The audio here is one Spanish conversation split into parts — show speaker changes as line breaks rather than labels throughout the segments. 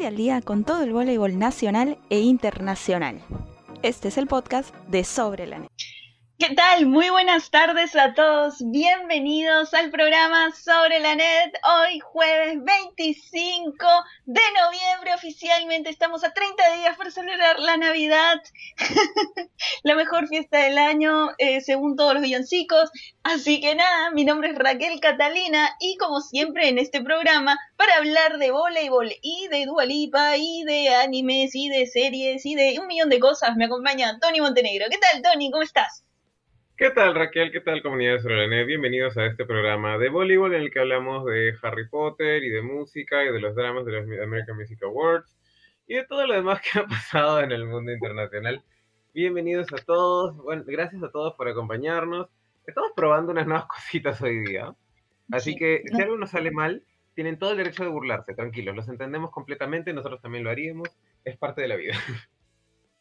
Ponte al día con todo el voleibol nacional e internacional. Este es el podcast de Sobre la Net.
¿Qué tal? Muy buenas tardes a todos. Bienvenidos al programa Sobre la Net. Hoy jueves 25 de noviembre oficialmente estamos a 30 días para celebrar la Navidad. la mejor fiesta del año eh, según todos los villancicos. Así que nada, mi nombre es Raquel Catalina y como siempre en este programa para hablar de voleibol y de Dualipa y de animes y de series y de un millón de cosas me acompaña Tony Montenegro. ¿Qué tal Tony? ¿Cómo estás?
¿Qué tal Raquel? ¿Qué tal comunidad de net? Bienvenidos a este programa de voleibol en el que hablamos de Harry Potter y de música y de los dramas de los American Music Awards y de todo lo demás que ha pasado en el mundo internacional. Bienvenidos a todos, bueno, gracias a todos por acompañarnos. Estamos probando unas nuevas cositas hoy día, así que si algo nos sale mal, tienen todo el derecho de burlarse, tranquilos, los entendemos completamente, nosotros también lo haríamos, es parte de la vida.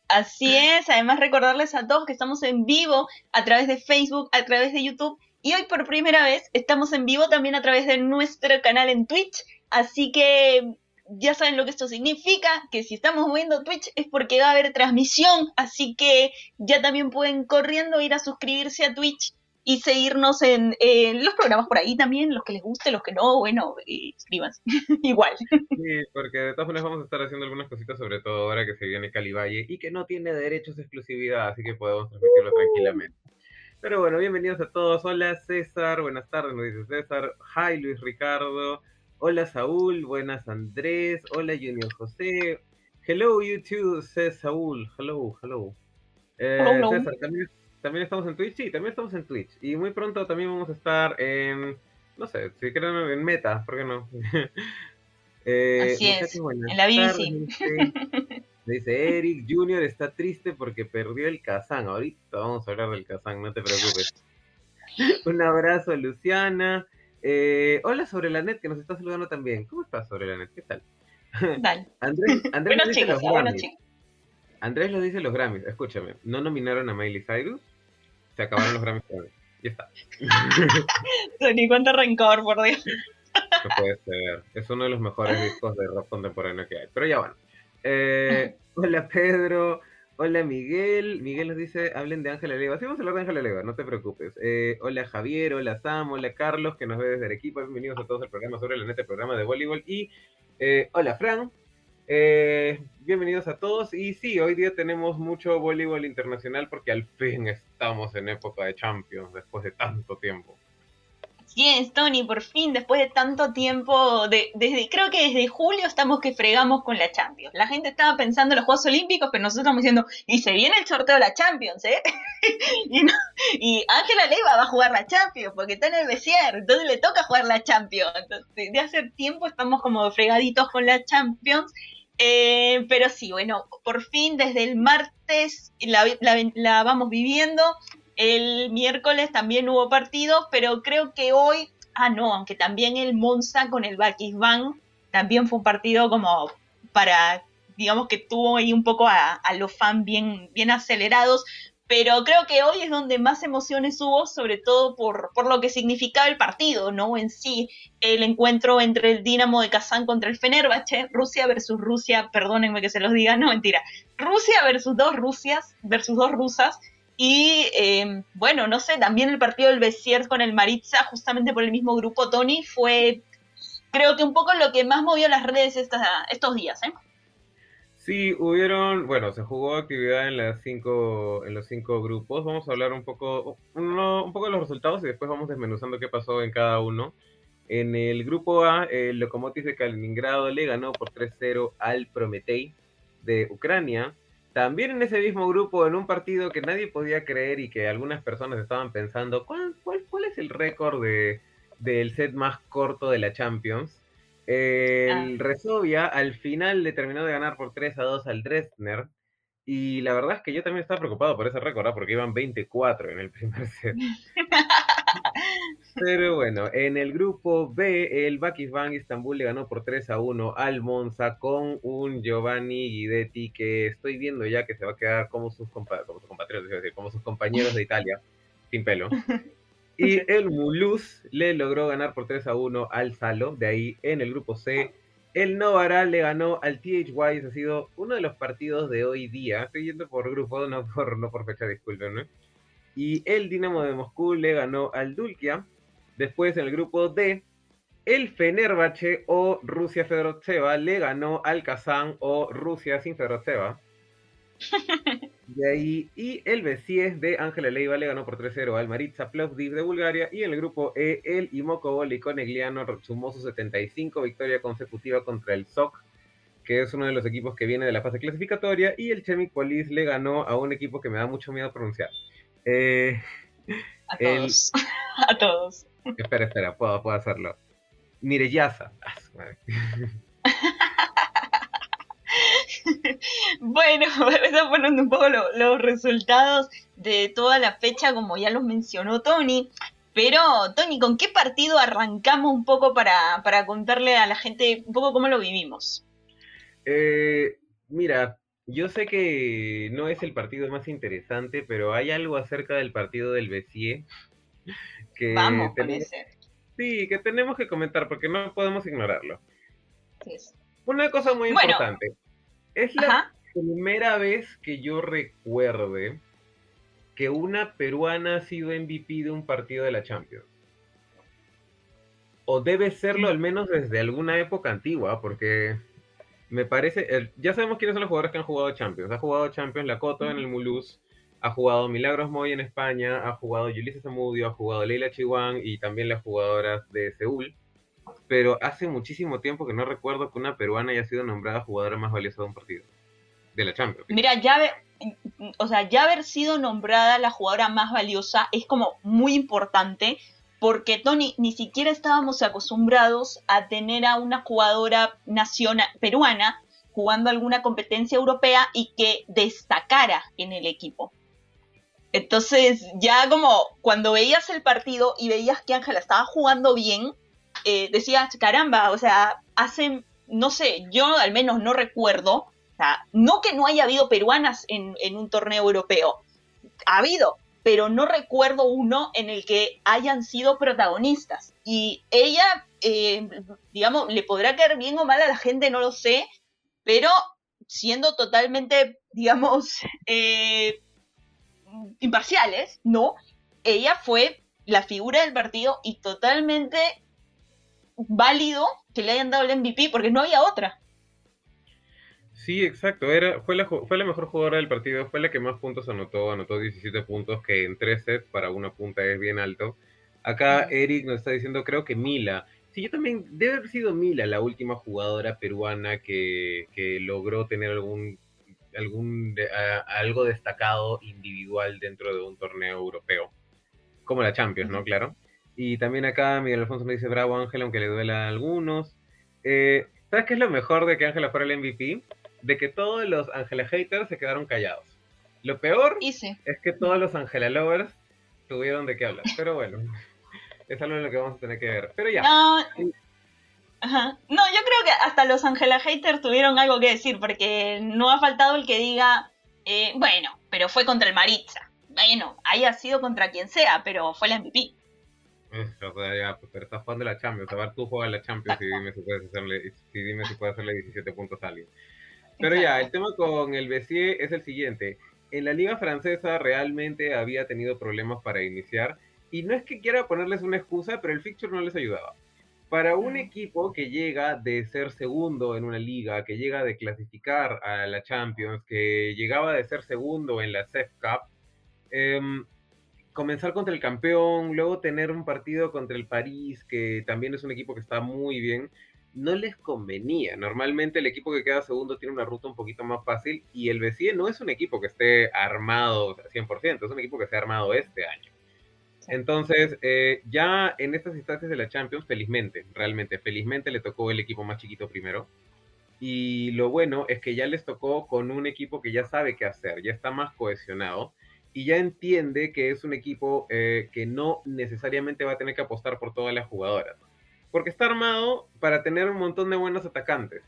Así es, además recordarles a todos que estamos en vivo a través de Facebook, a través de YouTube y hoy por primera vez estamos en vivo también a través de nuestro canal en Twitch, así que ya saben lo que esto significa, que si estamos viendo Twitch es porque va a haber transmisión, así que ya también pueden corriendo ir a suscribirse a Twitch y seguirnos en, los programas por ahí también, los que les guste, los que no, bueno, escríbanse, igual.
Sí, porque de todas maneras vamos a estar haciendo algunas cositas, sobre todo ahora que se viene Cali Valle y que no tiene derechos de exclusividad, así que podemos transmitirlo tranquilamente. Pero bueno, bienvenidos a todos. Hola César, buenas tardes, nos dice César. Hi Luis Ricardo. Hola Saúl, buenas Andrés. Hola Junior José. Hello YouTube, says Saúl. Hello, hello. Eh, César, también también estamos en Twitch, sí, también estamos en Twitch. Y muy pronto también vamos a estar en, no sé, si quieren en Meta, ¿por qué no?
eh, Así es, en la BBC.
Dice, Eric Junior está triste porque perdió el Kazán. Ahorita vamos a hablar del Kazán, no te preocupes. Un abrazo Luciana. Eh, hola sobre la net que nos está saludando también. ¿Cómo estás sobre la net? ¿Qué tal?
Dale.
Andrés, Andrés
bueno, chicos, bueno.
Andrés lo dice los Grammys. Escúchame, no nominaron a Miley Cyrus. Se acabaron los Grammys. Ya está.
Ni cuánto rencor, por Dios.
No puede ser. Es uno de los mejores discos de rock contemporáneo que hay. Pero ya bueno. Eh, hola Pedro. Hola Miguel. Miguel nos dice, hablen de Ángela Leiva. Sí, vamos a hablar de Ángela Leiva, no te preocupes. Eh, hola Javier, hola Sam, hola Carlos, que nos ve desde Arequipa. Bienvenidos a todos al programa sobre la neta, programa de voleibol. Y eh, hola Fran, eh, bienvenidos a todos. Y sí, hoy día tenemos mucho voleibol internacional porque al fin estamos en época de Champions después de tanto tiempo.
Sí, es, Tony, por fin, después de tanto tiempo, de, desde creo que desde julio estamos que fregamos con la Champions. La gente estaba pensando en los Juegos Olímpicos, pero nosotros estamos diciendo, y se viene el sorteo de la Champions, ¿eh? y Ángela Leiva va a jugar la Champions, porque está en el Bessier, entonces le toca jugar la Champions. Entonces, de hace tiempo estamos como fregaditos con la Champions eh, pero sí, bueno, por fin desde el martes la, vamos viviendo. El miércoles también hubo partidos, pero creo que hoy, ah no, aunque también el Monza con el Bakisban también fue un partido como para, digamos que tuvo ahí un poco a, a los fans bien, bien acelerados, pero creo que hoy es donde más emociones hubo, sobre todo por, lo que significaba el partido, ¿no? En sí, el encuentro entre el Dinamo de Kazán contra el Fenerbahce, Rusia versus Rusia, perdónenme que se los diga, no, mentira, Rusia versus dos Rusias, versus dos rusas, y eh, bueno, no sé, también el partido del Bessier con el Maritza, justamente por el mismo grupo Tony, fue creo que un poco lo que más movió las redes estos días, ¿eh?
Sí, hubieron, bueno, se jugó actividad en las cinco, en los cinco grupos. Vamos a hablar un poco, un poco de los resultados y después vamos desmenuzando qué pasó en cada uno. En el grupo A, el Lokomotiv de Kaliningrado le ganó por 3-0 al Prometei de Ucrania. También en ese mismo grupo, en un partido que nadie podía creer y que algunas personas estaban pensando, ¿cuál, cuál, cuál es el récord de, del set más corto de la Champions? El ah. Resovia al final le terminó de ganar por 3 a 2 al Dresdner. Y la verdad es que yo también estaba preocupado por ese récord, ¿ah? porque iban 24 en el primer set. Pero bueno, en el grupo B, el Bakisban Istanbul le ganó por 3 a 1 al Monza con un Giovanni Guidetti que estoy viendo ya que se va a quedar como sus, como sus compatriotas, como sus compañeros de Italia, sin pelo. Y el Mulhouse le logró ganar por 3 a 1 al Salo. De ahí en el grupo C, el Novara le ganó al THY, ese ha sido uno de los partidos de hoy día. Estoy yendo por grupo, no por, no por fecha, disculpen, ¿no? Y el Dinamo de Moscú le ganó al Dulkia. Después en el grupo D, el Fenerbahce o Rusia Fedorotseva le ganó al Kazán o Rusia sin Fedorotseva. De ahí, y el B10 de Ángela Leiva le ganó por 3-0 al Maritza Plovdiv de Bulgaria. Y en el grupo E, el Imoco Boli Conegliano sumó su 75 victoria consecutiva contra el SOC, que es uno de los equipos que viene de la fase clasificatoria. Y el Chemic Police le ganó a un equipo que me da mucho miedo pronunciar.
Eh, a todos. a todos.
Espera, espera, puedo, puedo hacerlo. Mireyasa.
bueno, eso fueron un poco los resultados de toda la fecha, como ya los mencionó Tony. Pero, Tony, ¿con qué partido arrancamos un poco para, contarle a la gente un poco cómo lo vivimos?
Eh, mira, yo sé que no es el partido más interesante, pero hay algo acerca del partido del BCE
que Vamos,
Sí, que tenemos que comentar porque no podemos ignorarlo. Una cosa muy importante. Es la primera vez que yo recuerde que una peruana ha sido MVP de un partido de la Champions. O debe serlo al menos desde alguna época antigua, porque me parece, ya sabemos quiénes son los jugadores que han jugado Champions. Ha jugado Champions Lacoto en el Mulhouse, ha jugado Milagros Moy en España, ha jugado Yulisa Zamudio, ha jugado Leila Chihuán y también las jugadoras de Seúl pero hace muchísimo tiempo que no recuerdo que una peruana haya sido nombrada jugadora más valiosa de un partido. De la Champions.
Mira, ya, o sea, ya haber sido nombrada la jugadora más valiosa es como muy importante porque Tony ni siquiera estábamos acostumbrados a tener a una jugadora nacional peruana jugando alguna competencia europea y que destacara en el equipo. Entonces, ya como cuando veías el partido y veías que Ángela estaba jugando bien, eh, decías, caramba, o sea, hacen, no sé, yo al menos no recuerdo, o sea, no que no haya habido peruanas en, un torneo europeo, ha habido, pero no recuerdo uno en el que hayan sido protagonistas. Y ella, eh, digamos, le podrá caer bien o mal a la gente, no lo sé, pero siendo totalmente, digamos, eh, imparciales, ¿no? Ella fue la figura del partido y totalmente válido que le hayan dado el MVP porque no había otra.
Sí, exacto. Era, fue, la, fue la mejor jugadora del partido, fue la que más puntos anotó, anotó 17 puntos, que en tres sets para una punta es bien alto. Acá Eric nos está diciendo, creo que Mila. Sí, yo también, debe haber sido Mila la última jugadora peruana que, logró tener algún, algún algo destacado individual dentro de un torneo europeo. Como la Champions, ¿no? Claro. Y también acá Miguel Alfonso me dice, bravo Ángela, aunque le duela a algunos. Eh, ¿Sabes qué es lo mejor de que Ángela fuera el MVP? De que todos los Ángela haters se quedaron callados. Lo peor es que todos los Ángela lovers tuvieron de qué hablar. Pero bueno, es algo en lo que vamos a tener que ver. Pero ya.
No, no yo creo que hasta los Ángela haters tuvieron algo que decir, porque no ha faltado el que diga, eh, bueno, pero fue contra el Maritza. Bueno, haya sido contra quien sea, pero fue la MVP.
O sea, ya, pues, pero estás jugando la Champions. A ver, tú juegas la Champions y dime si puedes hacerle, si dime si puedes hacerle 17 puntos a alguien. Pero ya, el tema con el Bessier es el siguiente. En la liga francesa realmente había tenido problemas para iniciar. Y no es que quiera ponerles una excusa, pero el fixture no les ayudaba. Para un equipo que llega de ser segundo en una liga, que llega de clasificar a la Champions, que llegaba de ser segundo en la CEF Cup, eh, comenzar contra el campeón, luego tener un partido contra el París, que también es un equipo que está muy bien, no les convenía. Normalmente el equipo que queda segundo tiene una ruta un poquito más fácil y el BCE no es un equipo que esté armado 100%, es un equipo que se ha armado este año. Entonces, eh, ya en estas instancias de la Champions, felizmente, realmente, felizmente le tocó el equipo más chiquito primero. Y lo bueno es que ya les tocó con un equipo que ya sabe qué hacer, ya está más cohesionado y ya entiende que es un equipo eh, que no necesariamente va a tener que apostar por todas las jugadoras. Porque está armado para tener un montón de buenos atacantes,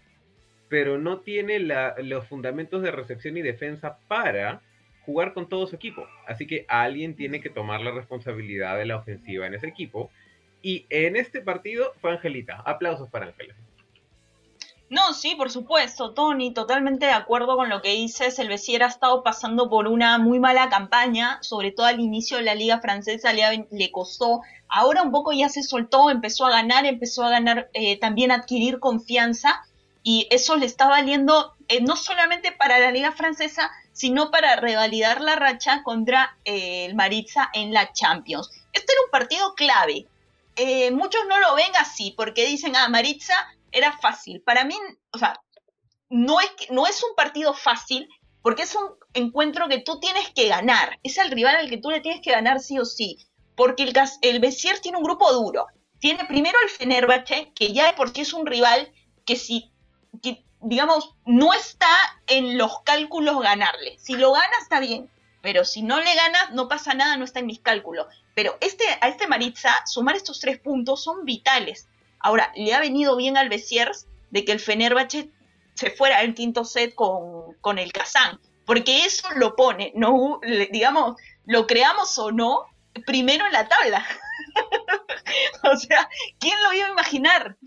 pero no tiene los fundamentos de recepción y defensa para jugar con todo su equipo. Así que alguien tiene que tomar la responsabilidad de la ofensiva en ese equipo. Y en este partido fue Angelita. Aplausos para Ángela.
No, sí, por supuesto, Tony, totalmente de acuerdo con lo que dices. El Bessier ha estado pasando por una muy mala campaña, sobre todo al inicio de la liga francesa le, le costó. Ahora un poco ya se soltó, empezó a ganar, empezó a ganar, eh, también adquirir confianza y eso le está valiendo eh, no solamente para la liga francesa, sino para revalidar la racha contra eh, el Maritza en la Champions. Este era un partido clave. muchos no lo ven así porque dicen, ah, Maritza era fácil. Para mí, o sea, no es, no es un partido fácil porque es un encuentro que tú tienes que ganar. Es el rival al que tú le tienes que ganar sí o sí. Porque el, el Bessier tiene un grupo duro. Tiene primero el Fenerbahce, que ya de por sí es un rival que si, que, digamos, no está en los cálculos ganarle. Si lo gana está bien, pero si no le ganas no pasa nada, no está en mis cálculos. Pero este, a este Maritza, sumar estos tres puntos son vitales. Ahora, le ha venido bien al Besiers de que el Fenerbahce se fuera al quinto set con, el Kazán, porque eso lo pone, no, digamos, lo creamos o no, primero en la tabla. o sea, ¿quién lo iba a imaginar?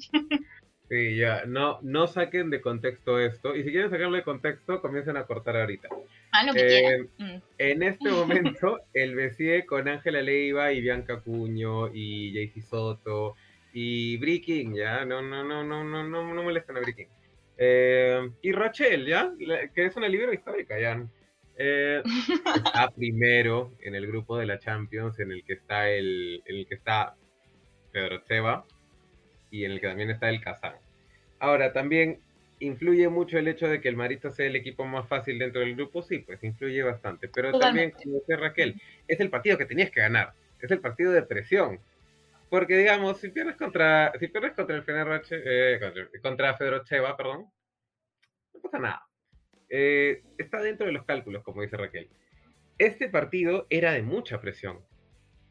sí, ya, no, no saquen de contexto esto, y si quieren sacarlo de contexto, comiencen a cortar ahorita.
Ah, lo que quieran. Eh,
mm. En este momento, el Besier con Ángela Leiva y Bianca Cuño y Jaycee Soto y Breaking, ya, no, no, no, no, no, no, no molestan a Breaking. Eh, y Rachel, ya, que es una libro histórica, ya. Eh, está primero en el grupo de la Champions, en el que está el, en el que está Pedro Tseva y en el que también está el Kazán. Ahora, también influye mucho el hecho de que el Marito sea el equipo más fácil dentro del grupo, sí, pues influye bastante. Pero también, como dice Raquel, es el partido que tenías que ganar, es el partido de presión. Porque, digamos, si pierdes contra, si pierdes contra el Fenerbahce, eh, contra, contra Cheva, perdón, no pasa nada. Eh, está dentro de los cálculos, como dice Raquel. Este partido era de mucha presión.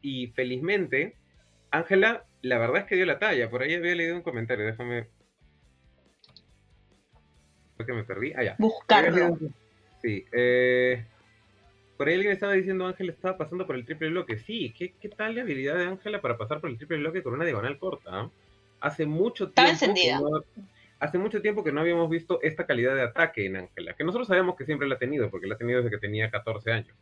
Y felizmente, Ángela, la verdad es que dio la talla. Por ahí había leído un comentario, déjame. que me perdí. Ah, ya.
Buscarlo.
Sí. Eh, por ahí alguien estaba diciendo Ángel estaba pasando por el triple bloque. Sí, ¿qué, qué tal la habilidad de Ángela para pasar por el triple bloque con una diagonal corta? Hace mucho tiempo. No, hace mucho tiempo que no habíamos visto esta calidad de ataque en Ángela, que nosotros sabemos que siempre la ha tenido, porque la ha tenido desde que tenía 14 años.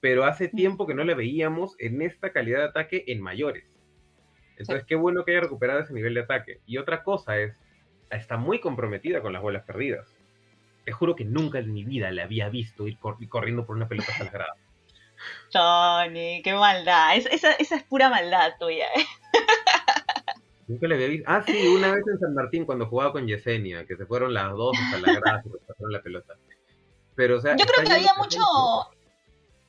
Pero hace tiempo que no la veíamos en esta calidad de ataque en mayores. Entonces, qué bueno que haya recuperado ese nivel de ataque. Y otra cosa es, está muy comprometida con las bolas perdidas. Te juro que nunca en mi vida le había visto ir corriendo por una pelota sagrada.
Tony, qué maldad. esa, es pura maldad tuya. ¿eh?
Nunca le había visto. Ah, sí, una vez en San Martín cuando jugaba con Yesenia, que se fueron las dos hasta la grada y pasaron la pelota. Pero, o sea,
Yo creo que había mucho.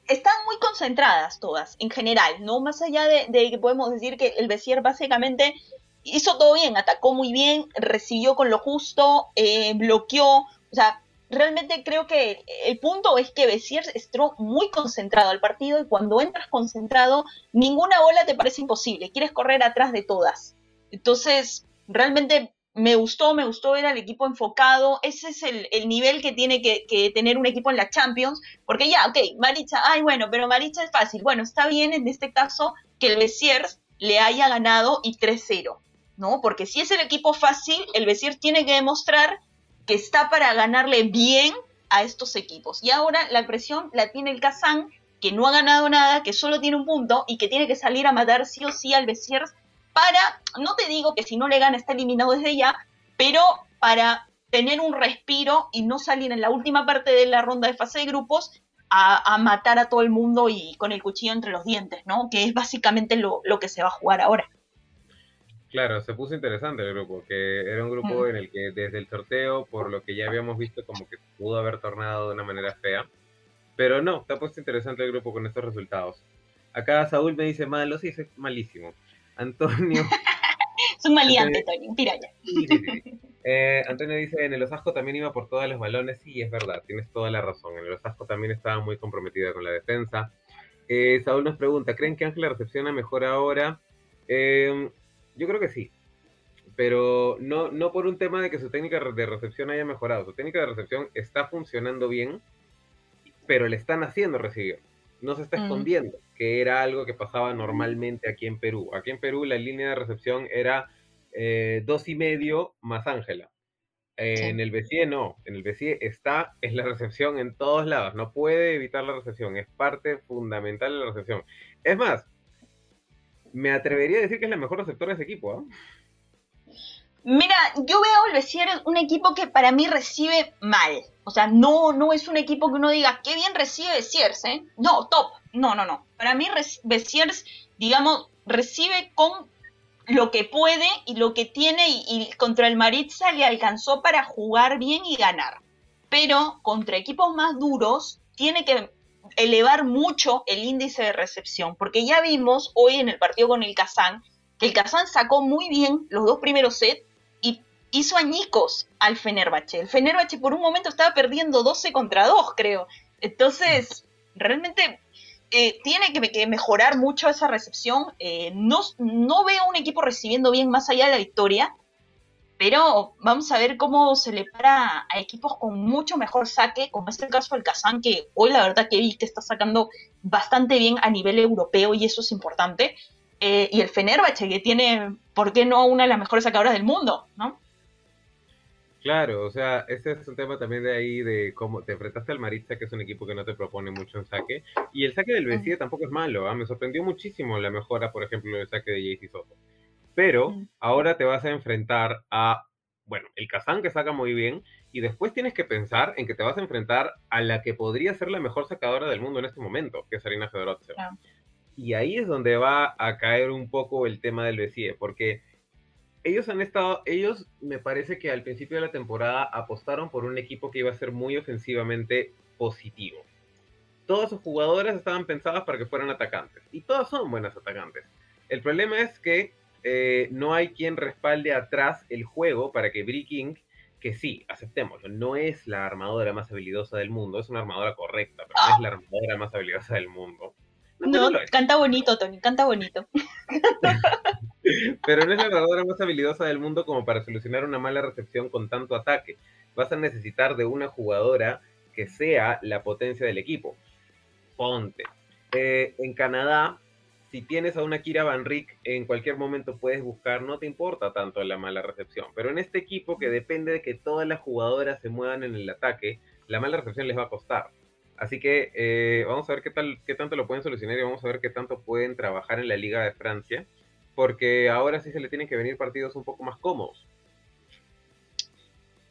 Están muy concentradas todas, en general, ¿no? Más allá de, que podemos decir que el Bessier básicamente hizo todo bien, atacó muy bien, recibió con lo justo, eh, bloqueó. O sea, realmente creo que el punto es que Bessiers entró muy concentrado al partido y cuando entras concentrado, ninguna bola te parece imposible, quieres correr atrás de todas. Entonces, realmente me gustó, me gustó ver al equipo enfocado, ese es el, nivel que tiene que, tener un equipo en la Champions, porque ya, ok, Maricha, ay bueno, pero Maricha es fácil, bueno, está bien en este caso que el Bessiers le haya ganado y 3-0, ¿no? Porque si es el equipo fácil, el Bessiers tiene que demostrar que está para ganarle bien a estos equipos. Y ahora la presión la tiene el Kazán, que no ha ganado nada, que solo tiene un punto y que tiene que salir a matar sí o sí al Besiers para, no te digo que si no le gana está eliminado desde ya, pero para tener un respiro y no salir en la última parte de la ronda de fase de grupos a, matar a todo el mundo y con el cuchillo entre los dientes, ¿no? Que es básicamente lo que se va a jugar ahora.
Claro, se puso interesante el grupo, que era un grupo en el que desde el sorteo, por lo que ya habíamos visto, como que pudo haber tornado de una manera fea. Pero no, ha puesto interesante el grupo con estos resultados. Acá Saúl me dice malo, sí, es malísimo. Antonio.
es un maleante, Antonio, piraña.
Eh, Antonio dice, en el Osasco también iba por todos los balones. Sí, es verdad, tienes toda la razón. En el Osasco también estaba muy comprometida con la defensa. Eh, Saúl nos pregunta, ¿creen que Ángela recepciona mejor ahora? Eh, yo creo que sí. Pero no, no por un tema de que su técnica de recepción haya mejorado. Su técnica de recepción está funcionando bien, pero le están haciendo recibir. No se está mm. escondiendo, que era algo que pasaba normalmente aquí en Perú. Aquí en Perú la línea de recepción era eh, dos y medio más Ángela. En el BCE no, en el BCE está, es la recepción en todos lados, no puede evitar la recepción, es parte fundamental de la recepción. Es más, me atrevería a decir que es la mejor receptora de ese equipo. ¿ah?
Mira, yo veo el Bessier un equipo que para mí recibe mal. O sea, no, no es un equipo que uno diga, qué bien recibe Bessiers, ¿eh? No, top. No, no, no. Para mí Bessiers, digamos, recibe con lo que puede y lo que tiene y, contra el Maritza le alcanzó para jugar bien y ganar. Pero contra equipos más duros tiene que elevar mucho el índice de recepción, porque ya vimos hoy en el partido con el Kazán que el Kazán sacó muy bien los dos primeros sets y hizo añicos al Fenerbahce. El Fenerbahce por un momento estaba perdiendo 12 contra 2, creo. Entonces, realmente eh, tiene que, mejorar mucho esa recepción. Eh, no, no veo un equipo recibiendo bien más allá de la victoria, pero vamos a ver cómo se le para a equipos con mucho mejor saque, como es el caso del Kazán, que hoy la verdad que vi que está sacando bastante bien a nivel europeo y eso es importante. Eh, y el Fenerbahce, que tiene, ¿por qué no una de las mejores sacadoras del mundo? ¿no?
Claro, o sea, ese es un tema también de ahí de cómo te enfrentaste al Maritza, que es un equipo que no te propone mucho en saque, y el saque del Vencida tampoco es malo, ¿ah? me sorprendió muchísimo la mejora, por ejemplo, del saque de JC Soto. Pero ahora te vas a enfrentar a, bueno, el Kazán que saca muy bien, y después tienes que pensar en que te vas a enfrentar a la que podría ser la mejor sacadora del mundo en este momento, que es Arina Fedorotsev. Y ahí es donde va a caer un poco el tema del BCE, porque ellos han estado, ellos me parece que al principio de la temporada apostaron por un equipo que iba a ser muy ofensivamente positivo. Todas sus jugadoras estaban pensadas para que fueran atacantes y todas son buenas atacantes. El problema es que eh, no hay quien respalde atrás el juego para que Brie King, que sí, aceptémoslo, no es la armadora más habilidosa del mundo, es una armadora correcta, pero no es la armadora más habilidosa del mundo.
No, canta bonito, Tony, canta bonito.
Pero no es la armadora más habilidosa del mundo como para solucionar una mala recepción con tanto ataque. Vas a necesitar de una jugadora que sea la potencia del equipo. Ponte. Eh, en Canadá, si tienes a una Kira Van Rick, en cualquier momento puedes buscar, no te importa tanto la mala recepción. Pero en este equipo que depende de que todas las jugadoras se muevan en el ataque, la mala recepción les va a costar. Así que eh, vamos a ver qué tal, qué tanto lo pueden solucionar y vamos a ver qué tanto pueden trabajar en la Liga de Francia, porque ahora sí se le tienen que venir partidos un poco más cómodos.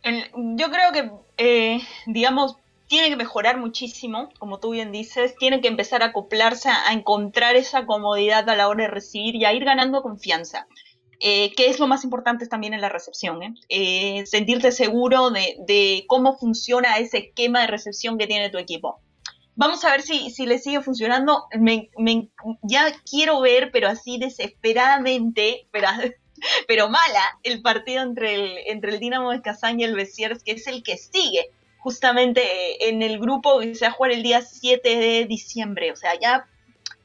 yo creo que, eh, digamos, tiene que mejorar muchísimo, como tú bien dices, tiene que empezar a acoplarse, a, encontrar esa comodidad a la hora de recibir y a ir ganando confianza. Eh, que es lo más importante también en la recepción, ¿eh? Eh, sentirte seguro de, cómo funciona ese esquema de recepción que tiene tu equipo. Vamos a ver si, si le sigue funcionando. ya quiero ver, pero así desesperadamente, pero, mala, el partido entre el, entre el Dinamo de Kazán y el Besiers, que es el que sigue justamente en el grupo que se va a jugar el día 7 de diciembre. O sea, ya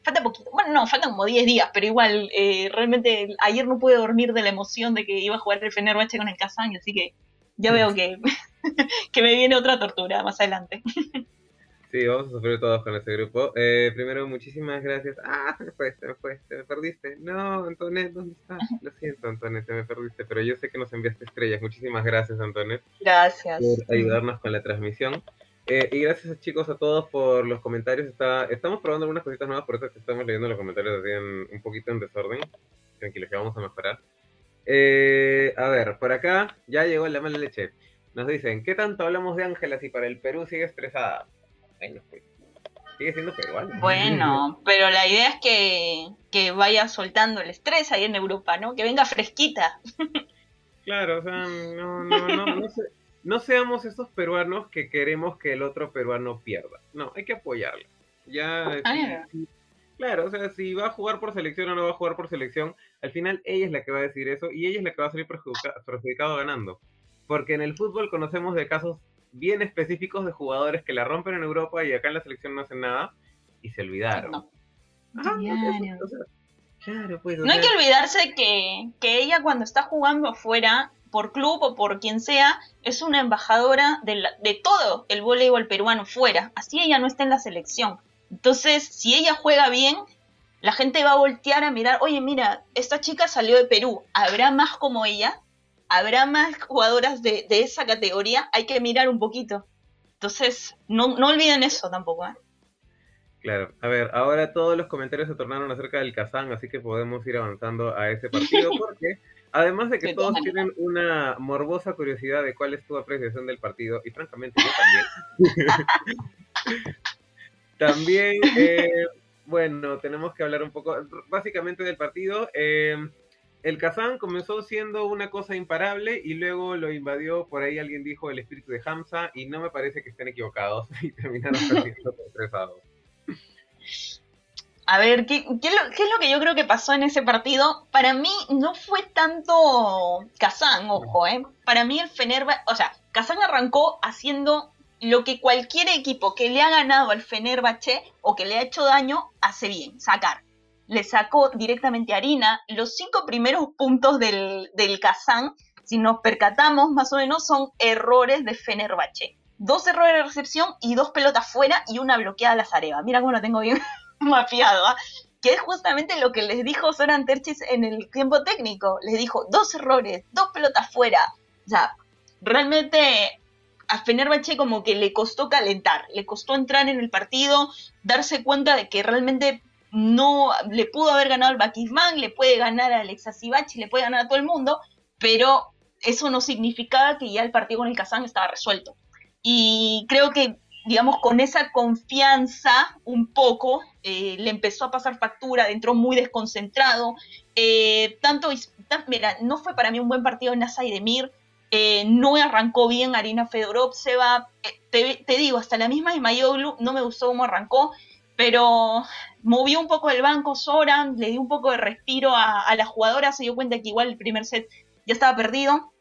falta poquito. Bueno, no, faltan como 10 días, pero igual, eh, realmente ayer no pude dormir de la emoción de que iba a jugar el Fenerbahce con el Kazán, así que ya veo que, que me viene otra tortura más adelante.
Sí, vamos a sufrir todos con ese grupo. Eh, primero, muchísimas gracias. Ah, se me fue, se me fue, se me perdiste. No, Antonet, ¿dónde estás? Lo siento, Antonet, te me perdiste, pero yo sé que nos enviaste estrellas. Muchísimas gracias, Antonet.
Gracias.
Por ayudarnos con la transmisión. Eh, y gracias chicos a todos por los comentarios. Está, estamos probando algunas cositas nuevas, por eso que estamos leyendo los comentarios así un poquito en desorden. Tranquilos, que vamos a mejorar. Eh, a ver, por acá ya llegó la mala leche. Nos dicen, ¿qué tanto hablamos de Ángela si para el Perú sigue estresada? Bueno, pues, sigue siendo peruano.
Bueno, pero la idea es que, que vaya soltando el estrés ahí en Europa, ¿no? Que venga fresquita.
Claro, o sea, no, no, no, no sé no seamos esos peruanos que queremos que el otro peruano pierda. No, hay que apoyarle. Ya, ah, claro, o sea, si va a jugar por selección o no va a jugar por selección, al final ella es la que va a decir eso y ella es la que va a salir perjudicado ganando. Porque en el fútbol conocemos de casos bien específicos de jugadores que la rompen en Europa y acá en la selección no hacen nada y se olvidaron. No,
pues, no hay que olvidarse que, que ella cuando está jugando afuera por club o por quien sea, es una embajadora de, de todo el voleibol peruano fuera. Así ella no está en la selección. Entonces, si ella juega bien, la gente va a voltear a mirar, oye, mira, esta chica salió de Perú, ¿habrá más como ella? ¿Habrá más jugadoras de, esa categoría? Hay que mirar un poquito. Entonces, no, no olviden eso tampoco. ¿eh?
Claro, a ver, ahora todos los comentarios se tornaron acerca del Kazán, así que podemos ir avanzando a ese partido porque además de que todos tienen una morbosa curiosidad de cuál es tu apreciación del partido, y francamente yo también. también, eh, bueno, tenemos que hablar un poco básicamente del partido. Eh, el Kazán comenzó siendo una cosa imparable y luego lo invadió, por ahí alguien dijo el espíritu de Hamza y no me parece que estén equivocados y terminaron perdiendo por 3 a 2.
A ver, ¿qué, qué, es lo, que yo creo que pasó en ese partido? Para mí no fue tanto Kazán, ojo, ¿eh? Para mí el Fenerbahce, o sea, Kazán arrancó haciendo lo que cualquier equipo que le ha ganado al Fenerbahce o que le ha hecho daño hace bien, sacar. Le sacó directamente Harina. Los cinco primeros puntos del, del Kazán, si nos percatamos más o menos, son errores de Fenerbahce dos errores de recepción y dos pelotas fuera y una bloqueada a la Zareba. Mira cómo lo tengo bien mapeado, ¿ah? que es justamente lo que les dijo Soran Terchis en el tiempo técnico. Les dijo dos errores, dos pelotas fuera. O sea, realmente a Fenerbahce como que le costó calentar, le costó entrar en el partido, darse cuenta de que realmente no le pudo haber ganado al Bakisman, le puede ganar a Alexa Sibachi, le puede ganar a todo el mundo, pero eso no significaba que ya el partido con el Kazán estaba resuelto. Y creo que, digamos, con esa confianza un poco, eh, le empezó a pasar factura, entró muy desconcentrado. Eh, tanto, mira, no fue para mí un buen partido en Asa y Demir. Eh, no arrancó bien Arina Fedorovseva. Te, te, digo, hasta la misma Ismayoglu no me gustó cómo arrancó, pero movió un poco el banco Soran, le dio un poco de respiro a, a la jugadora, se dio cuenta que igual el primer set ya estaba perdido,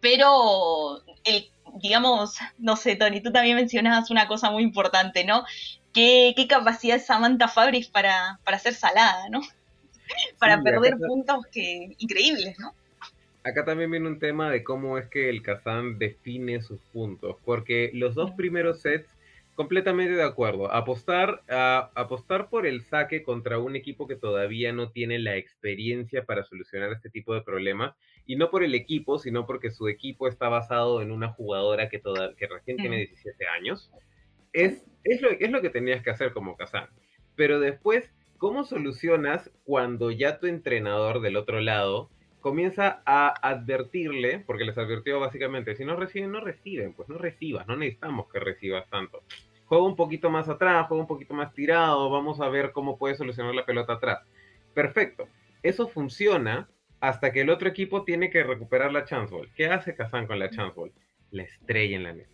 pero el digamos, no sé, Tony, tú también mencionabas una cosa muy importante, ¿no? ¿Qué, qué capacidad es Samantha Fabris para, para ser salada, ¿no? para perder puntos que increíbles, ¿no?
Acá también viene un tema de cómo es que el Kazan define sus puntos, porque los dos primeros sets completamente de acuerdo. Apostar, a, apostar por el saque contra un equipo que todavía no tiene la experiencia para solucionar este tipo de problemas y no por el equipo, sino porque su equipo está basado en una jugadora que, toda, que recién tiene 17 años, es, es, lo, es lo que tenías que hacer como Kazan. Pero después, ¿cómo solucionas cuando ya tu entrenador del otro lado comienza a advertirle, porque les advirtió básicamente, si no reciben, no reciben, pues no recibas, no necesitamos que recibas tanto. Juega un poquito más atrás, juega un poquito más tirado, vamos a ver cómo puede solucionar la pelota atrás. Perfecto. Eso funciona hasta que el otro equipo tiene que recuperar la chance ball. ¿Qué hace Kazan con la chance ball? La estrella en la mesa.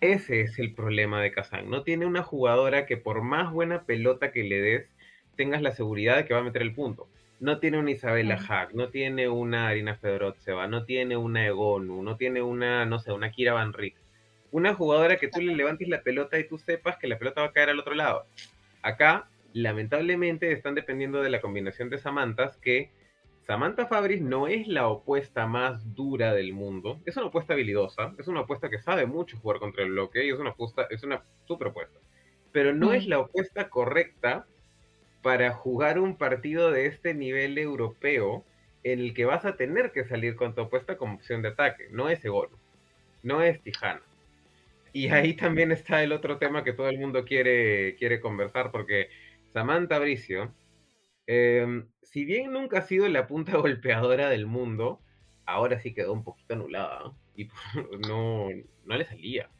Ese es el problema de Kazan. No tiene una jugadora que por más buena pelota que le des, tengas la seguridad de que va a meter el punto. No tiene una Isabela Hack, no tiene una Arina Fedorotseva, no tiene una Egonu, no tiene una, no sé, una Kira Van Rick. Una jugadora que tú le levantes la pelota y tú sepas que la pelota va a caer al otro lado. Acá, lamentablemente, están dependiendo de la combinación de Samantas que Samantha Fabris no es la opuesta más dura del mundo. Es una opuesta habilidosa, es una opuesta que sabe mucho jugar contra el bloque y es una opuesta, es una super opuesta. Pero no es la opuesta correcta para jugar un partido de este nivel europeo en el que vas a tener que salir con tu opuesta como opción de ataque. No es Egoro, no es Tijana. Y ahí también está el otro tema que todo el mundo quiere, quiere conversar, porque Samantha Bricio Em, si bien nunca ha sido la punta golpeadora del mundo, ahora sí quedó un poquito anulada y no, no le salía.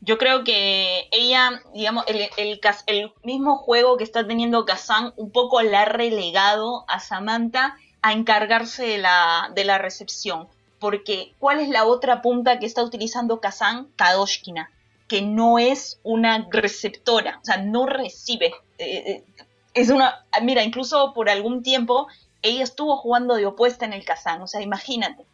Yo creo que ella, digamos, el, el, mismo juego que está teniendo Kazan un poco la ha relegado a Samantha a encargarse de la, de la recepción. Porque, ¿cuál es la otra punta que está utilizando Kazan? Kadoshkina, que no es una receptora, o sea, no recibe. Eh, eh, es una, mira, incluso por algún tiempo ella estuvo jugando de opuesta en el Kazán, o sea, imagínate.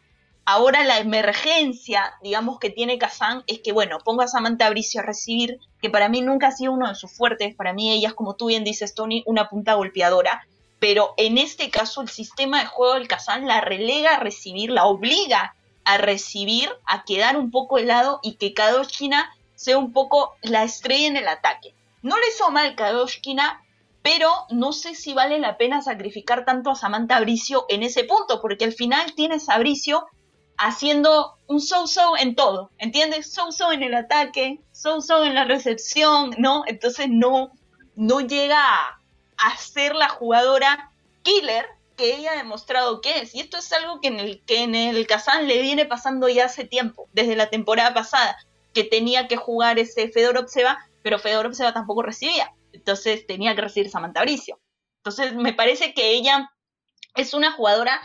Ahora la emergencia, digamos, que tiene Kazán es que, bueno, ponga a Samantha Bricio a recibir, que para mí nunca ha sido uno de sus fuertes, para mí ella es, como tú bien dices, Tony, una punta golpeadora, pero en este caso el sistema de juego del Kazán la relega a recibir, la obliga a recibir, a quedar un poco helado y que Kadoshkina sea un poco la estrella en el ataque. No le hizo mal Kadoshkina, pero no sé si vale la pena sacrificar tanto a Samantha Bricio en ese punto, porque al final tienes a Bricio haciendo un so-so en todo, ¿entiendes? So-so en el ataque, so-so en la recepción, ¿no? Entonces no, no llega a, a ser la jugadora killer que ella ha demostrado que es. Y esto es algo que en el que en el Kazan le viene pasando ya hace tiempo, desde la temporada pasada, que tenía que jugar ese Fedor Seba, pero Fedor Seba tampoco recibía. Entonces tenía que recibir Samantha Bricio. Entonces me parece que ella es una jugadora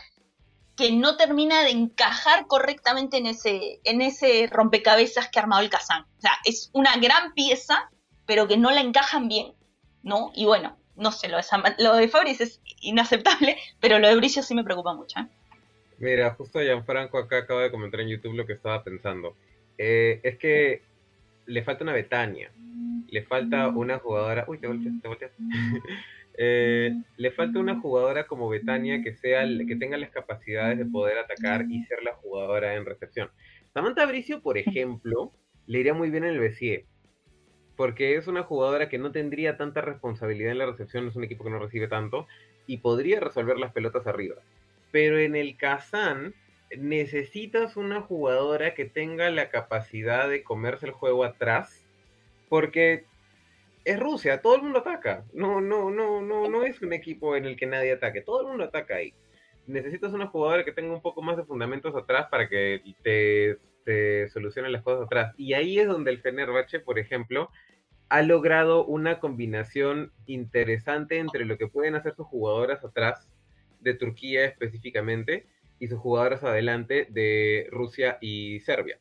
que no termina de encajar correctamente en ese, en ese rompecabezas que ha armado el Kazan. O sea, es una gran pieza, pero que no la encajan bien, ¿no? Y bueno, no sé, lo de, lo de Fabris es inaceptable, pero lo de Bricio sí me preocupa mucho. ¿eh?
Mira, justo Gianfranco acá acaba de comentar en YouTube lo que estaba pensando. Eh, es que le falta una Betania, le falta una jugadora... Uy, te volteas, te volteas. Eh, le falta una jugadora como Betania que, sea, que tenga las capacidades de poder atacar y ser la jugadora en recepción. Samantha Bricio, por ejemplo, le iría muy bien en el BCE porque es una jugadora que no tendría tanta responsabilidad en la recepción, es un equipo que no recibe tanto, y podría resolver las pelotas arriba. Pero en el Kazan necesitas una jugadora que tenga la capacidad de comerse el juego atrás, porque es Rusia, todo el mundo ataca. No, no, no, no, no es un equipo en el que nadie ataque, todo el mundo ataca ahí. Necesitas una jugadora que tenga un poco más de fundamentos atrás para que te, te solucione las cosas atrás. Y ahí es donde el Fenerbahce, por ejemplo, ha logrado una combinación interesante entre lo que pueden hacer sus jugadoras atrás de Turquía específicamente y sus jugadoras adelante de Rusia y Serbia.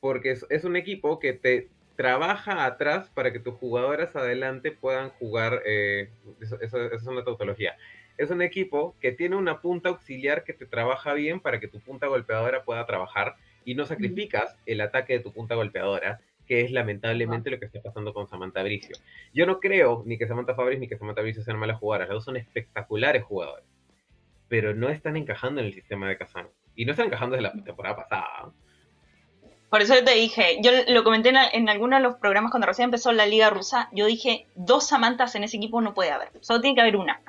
Porque es, un equipo que te trabaja atrás para que tus jugadoras adelante puedan jugar, eh, es una tautología. Es un equipo que tiene una punta auxiliar que te trabaja bien para que tu punta golpeadora pueda trabajar y no sacrificas el ataque de tu punta golpeadora que es lamentablemente lo que está pasando con Samantha Bricio. Yo no creo ni que Samantha Fabris ni que Samantha Bricio sean malas jugadoras, las dos son espectaculares jugadores, pero no están encajando en el sistema de Kazan. Y no están encajando desde la temporada pasada.
Por eso te dije, yo lo comenté en, en algunos de los programas cuando recién empezó la liga rusa, yo dije, dos Samantas en ese equipo no puede haber, solo tiene que haber una.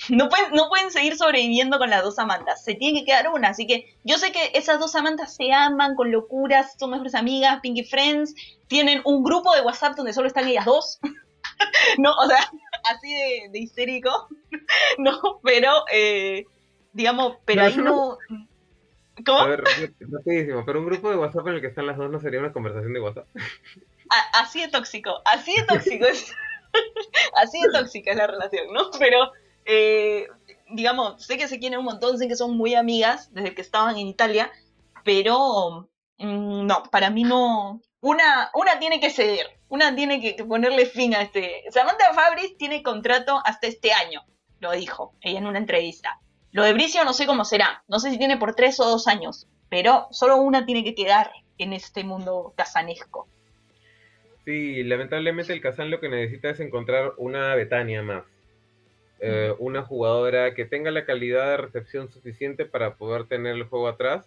No pueden, no pueden seguir sobreviviendo con las dos amantas. Se tiene que quedar una. Así que yo sé que esas dos amantas se aman con locuras, son mejores amigas, Pinky Friends. Tienen un grupo de WhatsApp donde solo están ellas dos. no, o sea, así de, histérico. no, pero, eh, digamos, pero ahí no.
¿Cómo? A ver, rapidísimo, pero un grupo de WhatsApp en el que están las dos no sería una conversación de WhatsApp.
así de tóxico, así de tóxico es. así de tóxica es la relación, ¿no? Pero eh, digamos, sé que se quieren un montón, sé que son muy amigas desde que estaban en Italia, pero mm, no, para mí no. Una, una tiene que ceder, una tiene que, ponerle fin a este. Samantha Fabris tiene contrato hasta este año, lo dijo ella en una entrevista. Lo de Bricio no sé cómo será, no sé si tiene por tres o dos años, pero solo una tiene que quedar en este mundo casanesco.
Sí, lamentablemente el Kazan lo que necesita es encontrar una Betania más. Eh, una jugadora que tenga la calidad de recepción suficiente para poder tener el juego atrás,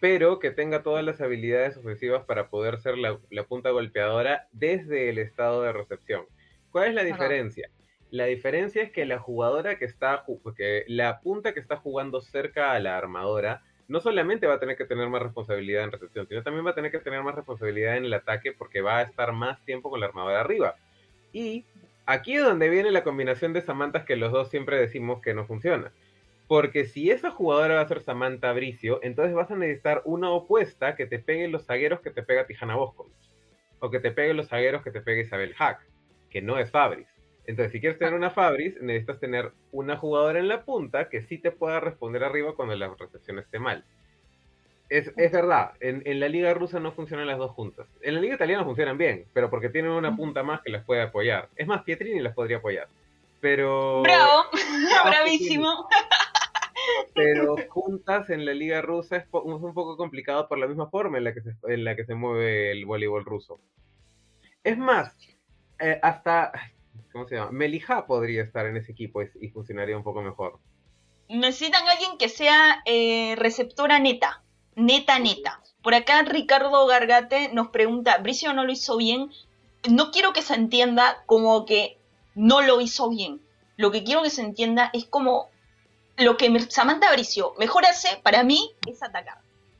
pero que tenga todas las habilidades ofensivas para poder ser la, punta golpeadora desde el estado de recepción. ¿Cuál es la diferencia? La diferencia es que la jugadora que está, que la punta que está jugando cerca a la armadora, no solamente va a tener que tener más responsabilidad en recepción, sino también va a tener que tener más responsabilidad en el ataque porque va a estar más tiempo con la armadora arriba. Y aquí es donde viene la combinación de Samantas que los dos siempre decimos que no funciona. Porque si esa jugadora va a ser Samantha Bricio, entonces vas a necesitar una opuesta que te pegue los zagueros que te pega Tijana Boscovich. O que te pegue los zagueros que te pegue Isabel Hack, que no es Fabris. Entonces, si quieres tener una Fabris, necesitas tener una jugadora en la punta que sí te pueda responder arriba cuando la recepción esté mal. Es, es verdad, en, en, la liga rusa no funcionan las dos juntas. En la liga italiana funcionan bien, pero porque tienen una punta más que las puede apoyar. Es más, Pietrini las podría apoyar. Pero...
Bravo, bravísimo.
Pero juntas en la liga rusa es, un poco complicado por la misma forma en la que se, en la que se mueve el voleibol ruso. Es más, eh, hasta, ¿cómo se llama? Melija podría estar en ese equipo y, y funcionaría un poco mejor.
Necesitan alguien que sea eh, receptora neta neta, neta. Por acá Ricardo Gargate nos pregunta, ¿Bricio no lo hizo bien? No quiero que se entienda como que no lo hizo bien. Lo que quiero que se entienda es como lo que Samantha Bricio mejor hace para mí es atacar.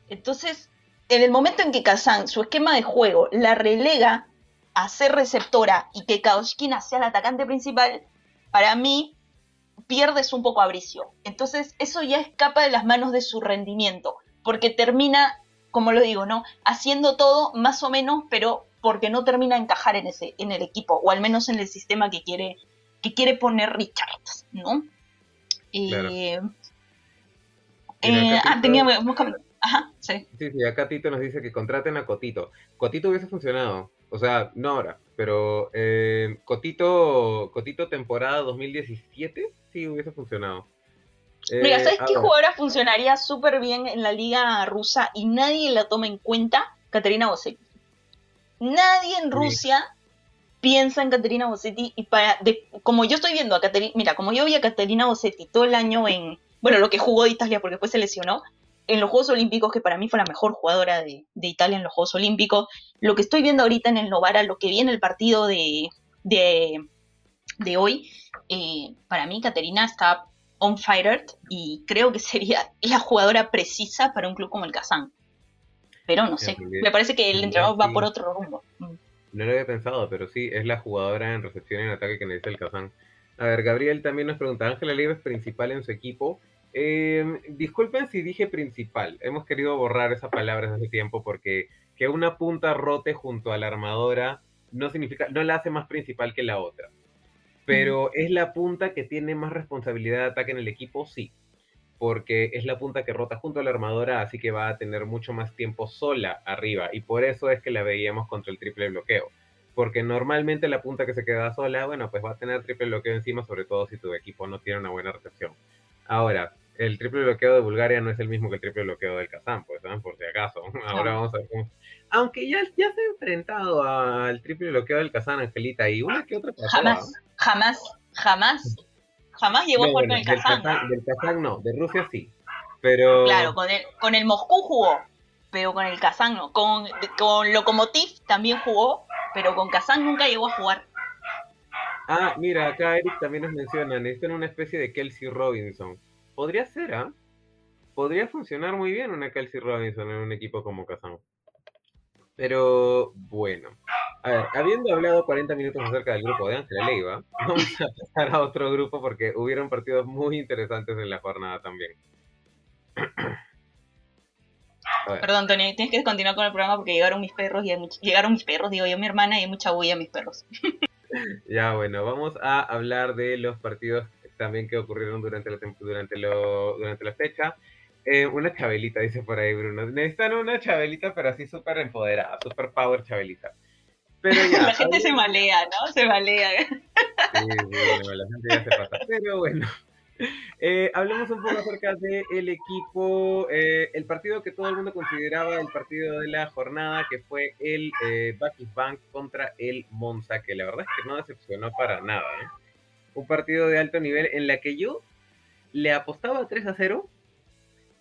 Entonces, en el momento en que Kazan, su esquema de juego, la relega a ser receptora y que Kaoshkina sea el atacante principal, para mí pierdes un poco a Bricio. Entonces, eso ya escapa de las manos de su rendimiento, porque termina, como lo digo, ¿no? Haciendo todo más o menos, pero porque no termina de encajar en ese, en el equipo, o al menos en el sistema que quiere, que quiere poner Richards, ¿no? Eh, eh, ah, teníamos, Ajá, sí.
Sí, sí, acá Tito nos dice que contraten a Cotito. Cotito hubiese funcionado, o sea, no ahora, pero eh, Cotito, Cotito temporada 2017 sí hubiese funcionado.
Mira, ¿sabes qué jugadora funcionaría súper bien en la liga rusa y nadie la toma en cuenta? Caterina Bossetti. Nadie en Rusia piensa en Caterina Bossetti y para, como yo estoy viendo a Caterina, mira, como yo vi a Caterina Bossetti todo el año en, bueno, lo que jugó de Italia porque después se lesionó, en los Juegos Olímpicos, que para mí fue la mejor jugadora de, Italia en los Juegos Olímpicos, lo que estoy viendo ahorita en el Novara, lo que vi en el partido de, de, hoy, eh, para mí Caterina está on fire y creo que sería la jugadora precisa para un club como el Kazán. Pero no sé, me parece que el entrenador va por otro rumbo. Mm.
No lo había pensado, pero sí, es la jugadora en recepción y en ataque que necesita el Kazán. A ver, Gabriel también nos pregunta, ¿Ángela Leiva es principal en su equipo? Eh, disculpen si dije principal. Hemos querido borrar esa palabra desde hace tiempo porque que una punta rote junto a la armadora no significa, no la hace más principal que la otra. Pero es la punta que tiene más responsabilidad de ataque en el equipo, sí. Porque es la punta que rota junto a la armadora, así que va a tener mucho más tiempo sola arriba. Y por eso es que la veíamos contra el triple bloqueo. Porque normalmente la punta que se queda sola, bueno, pues va a tener triple bloqueo encima, sobre todo si tu equipo no tiene una buena recepción. Ahora, el triple bloqueo de Bulgaria no es el mismo que el triple bloqueo del Kazán, pues, por si acaso. Ahora vamos a ver cómo. Aunque ya, ya se ha enfrentado al triple bloqueo del Kazán, Angelita, y una que otra
Jamás, jamás, jamás, jamás llegó a jugar con el Kazán.
Del Kazán no, de Rusia sí. Pero...
Claro, con el, con el Moscú jugó, pero con el Kazán no. Con, con Lokomotiv también jugó, pero con Kazán nunca llegó a jugar.
Ah, mira, acá Eric también nos menciona, necesitan una especie de Kelsey Robinson. Podría ser, ¿ah? Podría funcionar muy bien una Kelsey Robinson en un equipo como Kazan. Pero bueno. A ver, habiendo hablado 40 minutos acerca del grupo de Ángela Leiva, vamos a pasar a otro grupo porque hubieron partidos muy interesantes en la jornada también.
Perdón, Tony, tienes que continuar con el programa porque llegaron mis perros y llegaron mis perros, digo yo, mi hermana y hay mucha bulla mis perros.
ya, bueno, vamos a hablar de los partidos también que ocurrieron durante la, durante lo, durante la fecha. Eh, una chabelita, dice por ahí Bruno. Necesitan una chabelita, pero así súper empoderada, súper power chabelita.
Pero ya, la gente se malea, ¿no? Se malea.
Sí, bueno, la gente ya se pasa. Pero bueno, eh, hablemos un poco acerca del equipo, eh, el partido que todo el mundo consideraba el partido de la jornada, que fue el eh, Bank contra el Monza, que la verdad es que no decepcionó para nada. ¿eh? un partido de alto nivel en la que yo le apostaba 3 a 0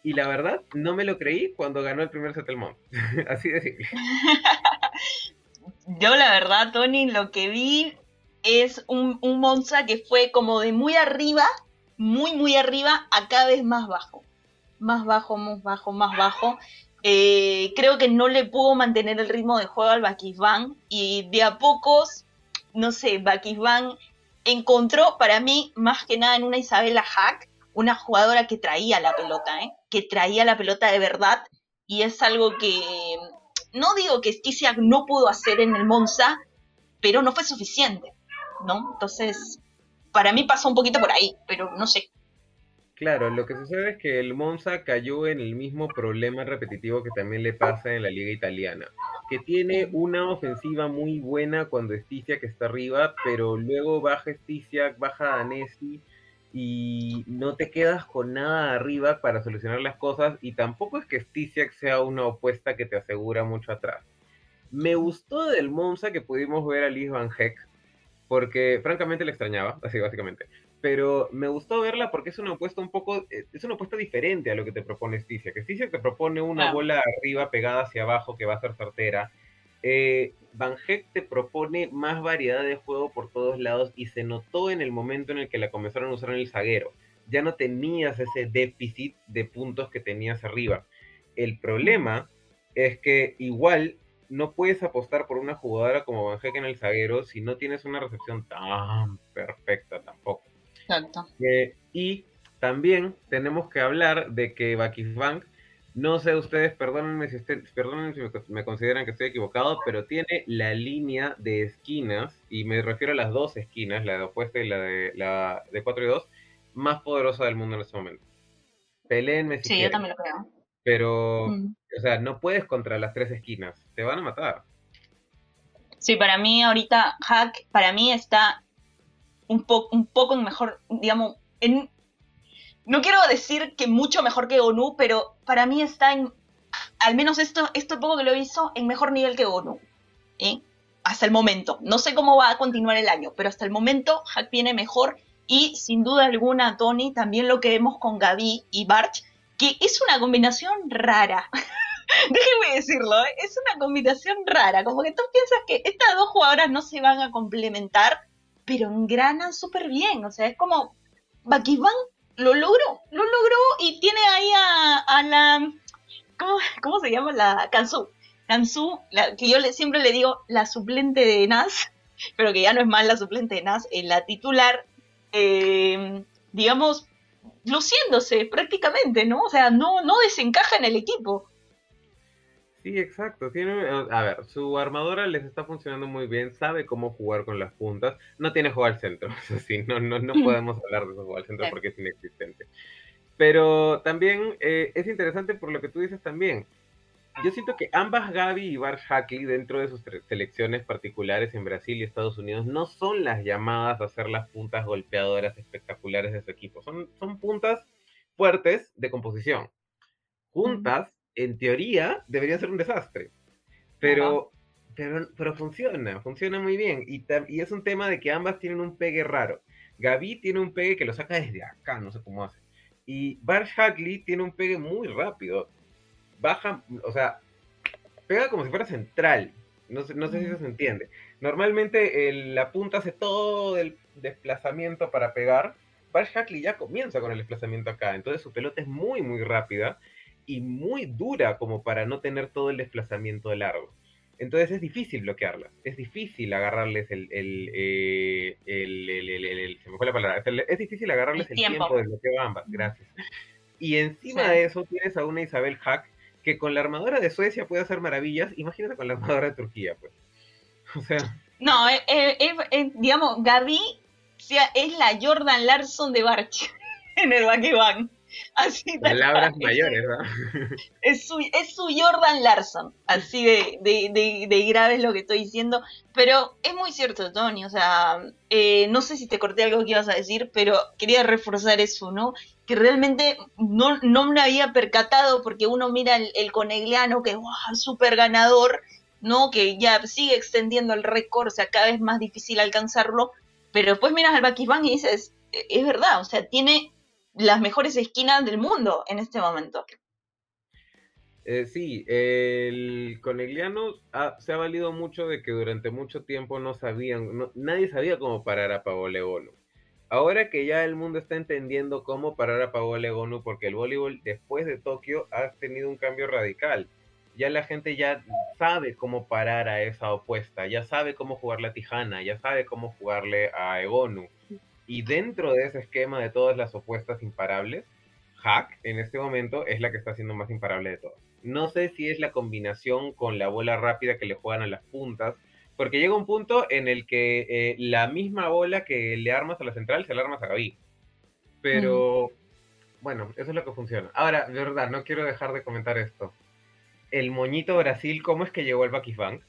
y la verdad no me lo creí cuando ganó el primer Settlement. Así de simple.
yo la verdad, Tony, lo que vi es un, un Monza que fue como de muy arriba, muy, muy arriba, a cada vez más bajo. Más bajo, más bajo, más bajo. Eh, creo que no le pudo mantener el ritmo de juego al Bakisban y de a pocos, no sé, Bakisban encontró para mí más que nada en una Isabela Hack, una jugadora que traía la pelota, ¿eh? que traía la pelota de verdad y es algo que no digo que Stisiak no pudo hacer en el Monza, pero no fue suficiente, ¿no? Entonces, para mí pasó un poquito por ahí, pero no sé.
Claro, lo que sucede es que el Monza cayó en el mismo problema repetitivo que también le pasa en la liga italiana, que tiene una ofensiva muy buena cuando Esticia que está arriba, pero luego baja Esticia, baja Danesi y no te quedas con nada arriba para solucionar las cosas y tampoco es que Esticia sea una opuesta que te asegura mucho atrás. Me gustó del Monza que pudimos ver a Liz Van Heck, porque francamente le extrañaba, así básicamente pero me gustó verla porque es una apuesta un poco, eh, es una apuesta diferente a lo que te propone Sticia, que Sticia te propone una bola arriba pegada hacia abajo que va a ser certera. Eh, Van Heck te propone más variedad de juego por todos lados y se notó en el momento en el que la comenzaron a usar en el zaguero. Ya no tenías ese déficit de puntos que tenías arriba. El problema es que igual no puedes apostar por una jugadora como Van en el zaguero si no tienes una recepción tan perfecta tampoco.
Exacto.
Eh, y también tenemos que hablar de que Bank, no sé ustedes, perdónenme si, perdónenme si me, consideran que estoy equivocado, pero tiene la línea de esquinas, y me refiero a las dos esquinas, la de opuesta y la de, la de 4 y 2, más poderosa del mundo en este momento. Peleenme si
Sí, yo también lo creo.
Pero, mm. o sea, no puedes contra las tres esquinas, te van a matar.
Sí, para mí ahorita Hack, para mí está un, un poco mejor, digamos, en, no quiero decir que mucho mejor que ONU, pero para mí está en, al menos esto, esto poco que lo hizo, en mejor nivel que ONU. ¿eh? Hasta el momento. No sé cómo va a continuar el año, pero hasta el momento Hack viene mejor y sin duda alguna, Tony, también lo que vemos con Gaby y Barch que es una combinación rara. Déjenme decirlo, ¿eh? es una combinación rara. Como que tú piensas que estas dos jugadoras no se van a complementar, pero engranan súper bien. O sea, es como Bakivan lo logró, lo logró y tiene ahí a, la. ¿cómo, se llama? La Kansu. Kansu, que yo le, siempre le digo la suplente de Nas, pero que ya no es más la suplente de Nas, en la titular. Eh, digamos, luciéndose prácticamente, ¿no? O sea, no, no desencaja en el equipo.
Sí, exacto. Tiene, a ver, su armadora les está funcionando muy bien, sabe cómo jugar con las puntas. No tiene jugar al centro, eso no, no, no podemos hablar de eso jugar al centro porque es inexistente. Pero también eh, es interesante por lo que tú dices también yo siento que ambas Gaby y Bar Hackley, dentro de sus selecciones particulares en Brasil y Estados Unidos, no son las llamadas a ser las puntas golpeadoras espectaculares de su equipo. Son, son puntas fuertes de composición. Juntas, en teoría, deberían ser un desastre. Pero, pero, pero funciona, funciona muy bien. Y, y es un tema de que ambas tienen un pegue raro. Gaby tiene un pegue que lo saca desde acá, no sé cómo hace. Y Bar Hackley tiene un pegue muy rápido baja, o sea, pega como si fuera central. No sé, no sé si eso se entiende. Normalmente la punta hace todo el desplazamiento para pegar. Bash Hackley ya comienza con el desplazamiento acá. Entonces su pelota es muy, muy rápida y muy dura como para no tener todo el desplazamiento de largo. Entonces es difícil bloquearlas. Es difícil agarrarles el. el, eh, se me fue la palabra. Es, difícil agarrarles el, tiempo. de bloqueo a ambas. Gracias. Y encima de eso tienes a una Isabel Hack que con la armadura de Suecia puede hacer maravillas, imagínate con la armadura de Turquía, pues. O sea.
No, eh, eh, eh, digamos, Gaby es la Jordan Larson de Barch en el Bakeban.
Así Palabras mayores, ¿verdad?
Es su, es su Jordan Larson, así de, de, de, grave es lo que estoy diciendo. Pero es muy cierto, Tony. O sea, no sé si te corté algo que ibas a decir, pero quería reforzar eso, ¿no? que realmente no, no me había percatado porque uno mira el, conegliano que es súper ganador, ¿no? Que ya sigue extendiendo el récord, o sea, cada vez más difícil alcanzarlo, pero después miras al Bakisban y dices, e, es verdad, o sea, tiene las mejores esquinas del mundo en este momento.
Eh, sí, el Conegliano se ha valido mucho de que durante mucho tiempo no sabían, nadie sabía cómo parar a Paolo Ahora que ya el mundo está entendiendo cómo parar a Paola Gonu, porque el voleibol después de Tokio ha tenido un cambio radical. Ya la gente ya sabe cómo parar a esa opuesta, ya sabe cómo jugarle a Tijana, ya sabe cómo jugarle a Egonu. Y dentro de ese esquema de todas las opuestas imparables, Hack en este momento es la que está siendo más imparable de todas. No sé si es la combinación con la bola rápida que le juegan a las puntas, porque llega un punto en el que eh, la misma bola que le armas a la central se la armas a Gaby. Pero, bueno, eso es lo que funciona. Ahora, de verdad, no quiero dejar de comentar esto. El moñito Brasil, ¿cómo es que llegó el Bakifang?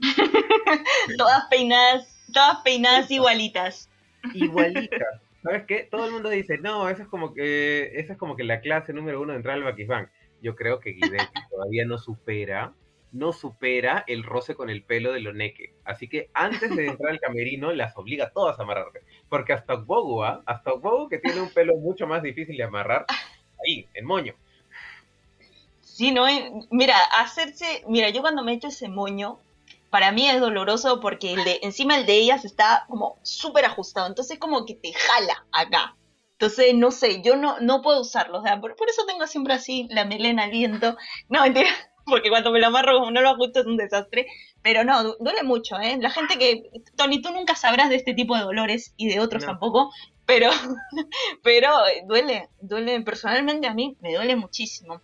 todas peinadas, todas peinadas igualitas.
Igualitas. ¿Sabes qué? Todo el mundo dice, no, eso es como que, esa es como que la clase número uno de entrar al Bakifang. Yo creo que Guidetti todavía no supera no supera el roce con el pelo de Loneque. Así que antes de entrar al camerino, las obliga a todas a amarrarse. Porque hasta Ogbogu, ¿ah? hasta Ogbogu, que tiene un pelo mucho más difícil de amarrar, ahí, en moño.
Sí, no, mira, hacerse, mira, yo cuando me echo ese moño, para mí es doloroso porque el de, encima el de ellas está como súper ajustado, entonces como que te jala acá. Entonces, no sé, yo no, no puedo usarlo. O sea, por, eso tengo siempre así la melena al viento. No, mentira, porque cuando me lo amarro, como no lo ajusto, es un desastre. Pero no, duele mucho, ¿eh? La gente que. Tony, tú nunca sabrás de este tipo de dolores y de otros tampoco. Pero, pero duele, duele. Personalmente a mí me duele muchísimo.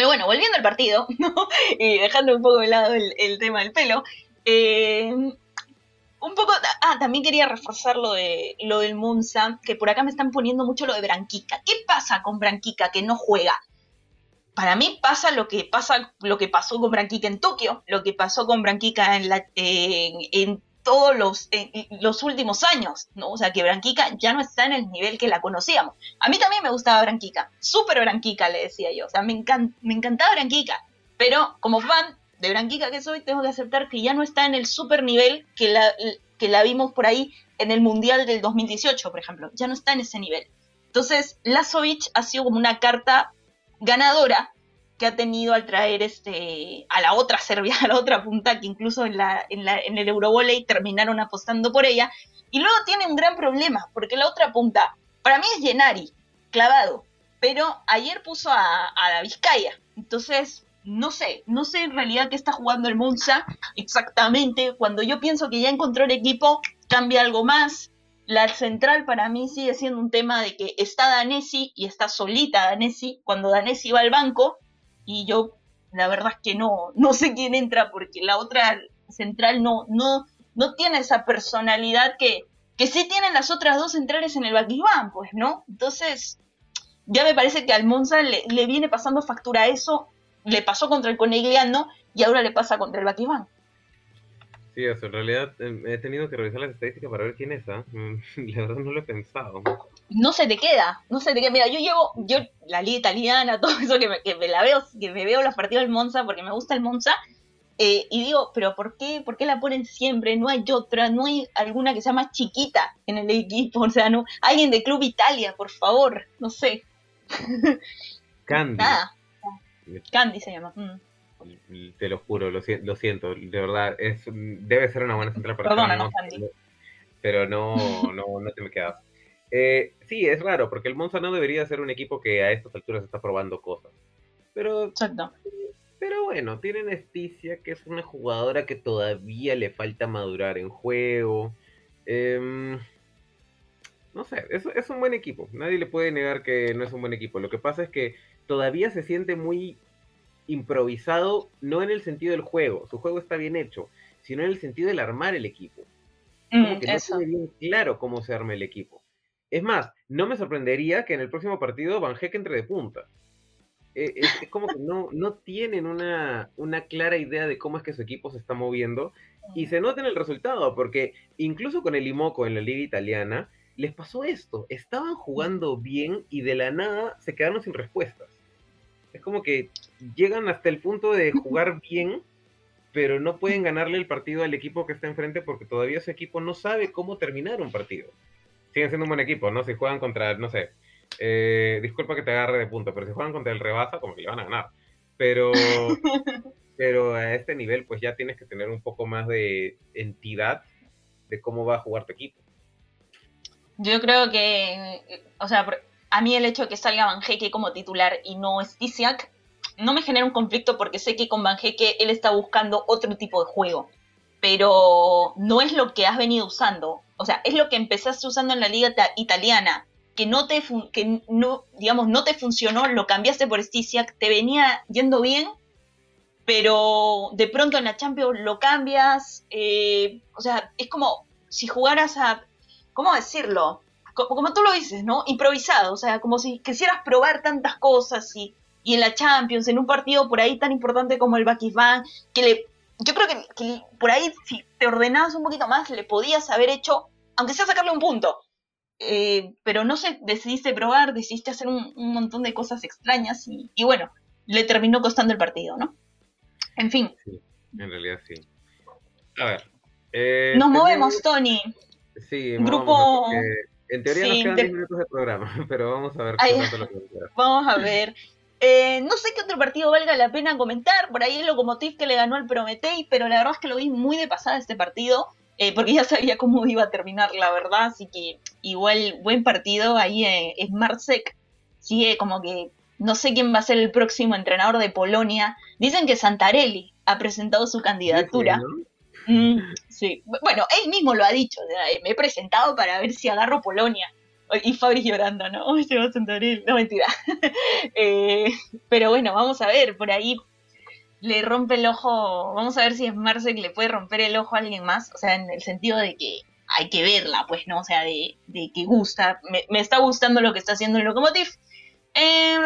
Pero bueno, volviendo al partido, ¿no? y dejando un poco de lado el, tema del pelo. Eh, un poco. Ah, también quería reforzar lo, de, lo del Munza, que por acá me están poniendo mucho lo de Branquica. ¿Qué pasa con Branquica que no juega? Para mí pasa lo que pasa, lo que pasó con Branquica en Tokio, lo que pasó con Branquica en, la, en todos los, los últimos años, ¿no? O sea, que Branquica ya no está en el nivel que la conocíamos. A mí también me gustaba Branquica, súper Branquica, le decía yo. O sea, me, me encantaba Branquica. Pero como fan de Branquica que soy, tengo que aceptar que ya no está en el super nivel que la, que la vimos por ahí en el Mundial del 2018, por ejemplo. Ya no está en ese nivel. Entonces, Lazovic ha sido como una carta ganadora que ha tenido al traer este a la otra Serbia, a la otra punta, que incluso en, la, en, la, en el Eurovoley terminaron apostando por ella. Y luego tiene un gran problema, porque la otra punta, para mí es Yenari, clavado, pero ayer puso a, a Vizcaya. Entonces, no sé, no sé en realidad qué está jugando el Monza exactamente. Cuando yo pienso que ya encontró el equipo, cambia algo más. La central para mí sigue siendo un tema de que está Danesi y está solita Danesi. Cuando Danesi va al banco, y yo la verdad es que no, no sé quién entra porque la otra central no, no, no tiene esa personalidad que, que sí tienen las otras dos centrales en el Baquibán, pues, ¿no? Entonces, ya me parece que al Monza le, le viene pasando factura eso le pasó contra el Conegliano y ahora le pasa contra el Baquibán.
Sí, eso, en realidad em, he tenido que revisar las estadísticas para ver quién es, ¿ah? La verdad no lo he pensado.
No se te queda, no se te queda. Mira, yo llevo, yo, la liga italiana, todo eso que me, que me la veo, que me veo los partidos del Monza porque me gusta el Monza, eh, y digo, pero ¿por qué, ¿por qué la ponen siempre? No hay otra, no hay alguna que sea más chiquita en el equipo, o sea, no, alguien de Club Italia, por favor, no sé.
Candy. Nada.
Candy se llama. Mm.
Te lo juro, lo, lo, siento, de verdad, es, debe ser una buena central para
Perdona, no.
Pero no, no, no te me quedas. Eh, sí, es raro, porque el Monza no debería ser un equipo que a estas alturas está probando cosas. Pero,
Exacto.
pero bueno, tienen Esticia, que es una jugadora que todavía le falta madurar en juego. Em, no sé, es, es un buen equipo. Nadie le puede negar que no es un buen equipo. Lo que pasa es que todavía se siente muy improvisado, no en el sentido del juego, su juego está bien hecho, sino en el sentido del armar el equipo. Como mm, que no tiene bien claro cómo se arma el equipo. Es más, no me sorprendería que en el próximo partido Van Heck entre de punta. E, es, como que no, no tienen una, una, clara idea de cómo es que su equipo se está moviendo y se nota en el resultado, porque incluso con el Imoco en la liga italiana, les pasó esto, estaban jugando bien y de la nada se quedaron sin respuestas es como que llegan hasta el punto de jugar bien, pero no pueden ganarle el partido al equipo que está enfrente porque todavía ese equipo no sabe cómo terminar un partido. Siguen siendo un buen equipo, ¿no? Si juegan contra, no sé, eh, disculpa que te agarre de punto, pero si juegan contra el Rebasa, como que le van a ganar. Pero, pero a este nivel, pues ya tienes que tener un poco más de entidad de cómo va a jugar tu equipo.
Yo creo que, o sea, a mí el hecho de que salga Van Heke como titular y no Stisiak no me genera un conflicto porque sé que con Van Heke él está buscando otro tipo de juego. Pero no es lo que has venido usando. O sea, es lo que empezaste usando en la liga italiana. Que no te, que no, digamos, no te funcionó, lo cambiaste por Stisiak, te venía yendo bien, pero de pronto en la Champions lo cambias. Eh, o sea, es como si jugaras a. ¿Cómo decirlo? Como tú lo dices, ¿no? Improvisado, o sea, como si quisieras probar tantas cosas y, y en la Champions, en un partido por ahí tan importante como el Bakisban, que le, yo creo que, por ahí si te ordenabas un poquito más le podías haber hecho, aunque sea sacarle un punto, eh, pero no sé, decidiste probar, decidiste hacer un, montón de cosas extrañas y, y, bueno, le terminó costando el partido, ¿no? En fin.
Sí, en realidad sí. A ver. Eh,
Nos movemos, Tony.
Sí,
grupo.
En teoría nos quedan 10 minutos de programa, pero vamos a ver qué lo que
Vamos a ver. Eh, no sé qué otro partido valga la pena comentar. Por ahí el Locomotiv que le ganó al Prometei, pero la verdad es que lo vi muy de pasada este partido. eh, porque ya sabía cómo iba a terminar, la verdad, así que igual buen partido ahí eh, es Marsek, sigue como que no sé quién va a ser el próximo entrenador de Polonia, dicen que Santarelli ha presentado su candidatura. Mm, sí, bueno, él mismo lo ha dicho, me he presentado para ver si agarro Polonia. Y Fabri llorando, ¿no? Se va a no mentira. Eh, pero bueno, vamos a ver, por ahí le rompe el ojo, vamos a ver si es Marcel que le puede romper el ojo a alguien más, o sea, en el sentido de que hay que verla, pues, ¿no? O sea, de, que gusta, me, está gustando lo que está haciendo el Lokomotiv. Eh,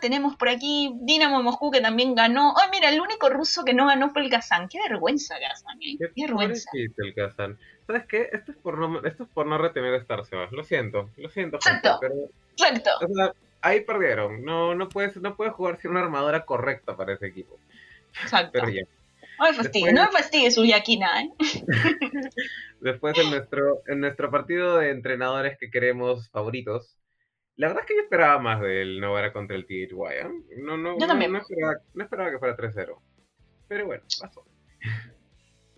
tenemos por aquí Dinamo Moscú que también ganó. Ay, mira, el único ruso que no ganó fue el Kazan. Qué vergüenza, Kazan. ¿eh? Qué, vergüenza.
el. ¿Sabes qué? Esto es por no, esto es por no retener a Star Sebas. Lo siento, lo siento.
Exacto. pero, Exacto.
O sea, ahí perdieron. No, no puedes, no puedes jugar sin una armadura correcta para ese equipo.
Exacto. No me fastidie, no me fastidie su yaquina, ¿eh?
Después en nuestro, en nuestro partido de entrenadores que queremos favoritos, la verdad es que yo esperaba más del Novara contra el THY. ¿eh? No, no,
yo también.
No, esperaba, no esperaba que fuera 3-0. Pero bueno, pasó.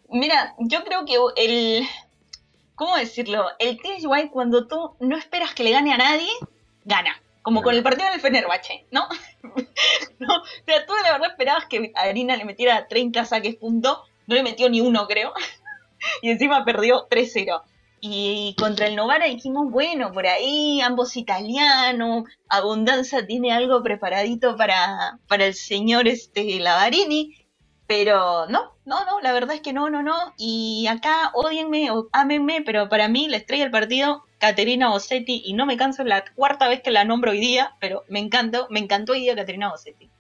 Mira, yo creo que el. ¿Cómo decirlo? El THY, cuando tú no esperas que le gane a nadie, gana. Como con el partido del Fenerbahce, ¿no? ¿no? O sea, tú de verdad esperabas que Arina le metiera 30 saques punto, no le metió ni uno, creo, y encima perdió 3-0. Y contra el Novara dijimos, bueno, por ahí ambos italianos, Abundanza tiene algo preparadito para, para el señor este Lavarini, pero no, no, no, la verdad es que no, no, no. Y acá odienme o ámenme, pero para mí la estrella del partido, Caterina Bossetti, y no me canso la cuarta vez que la nombro hoy día, pero me encantó, me encantó hoy día Caterina Bossetti.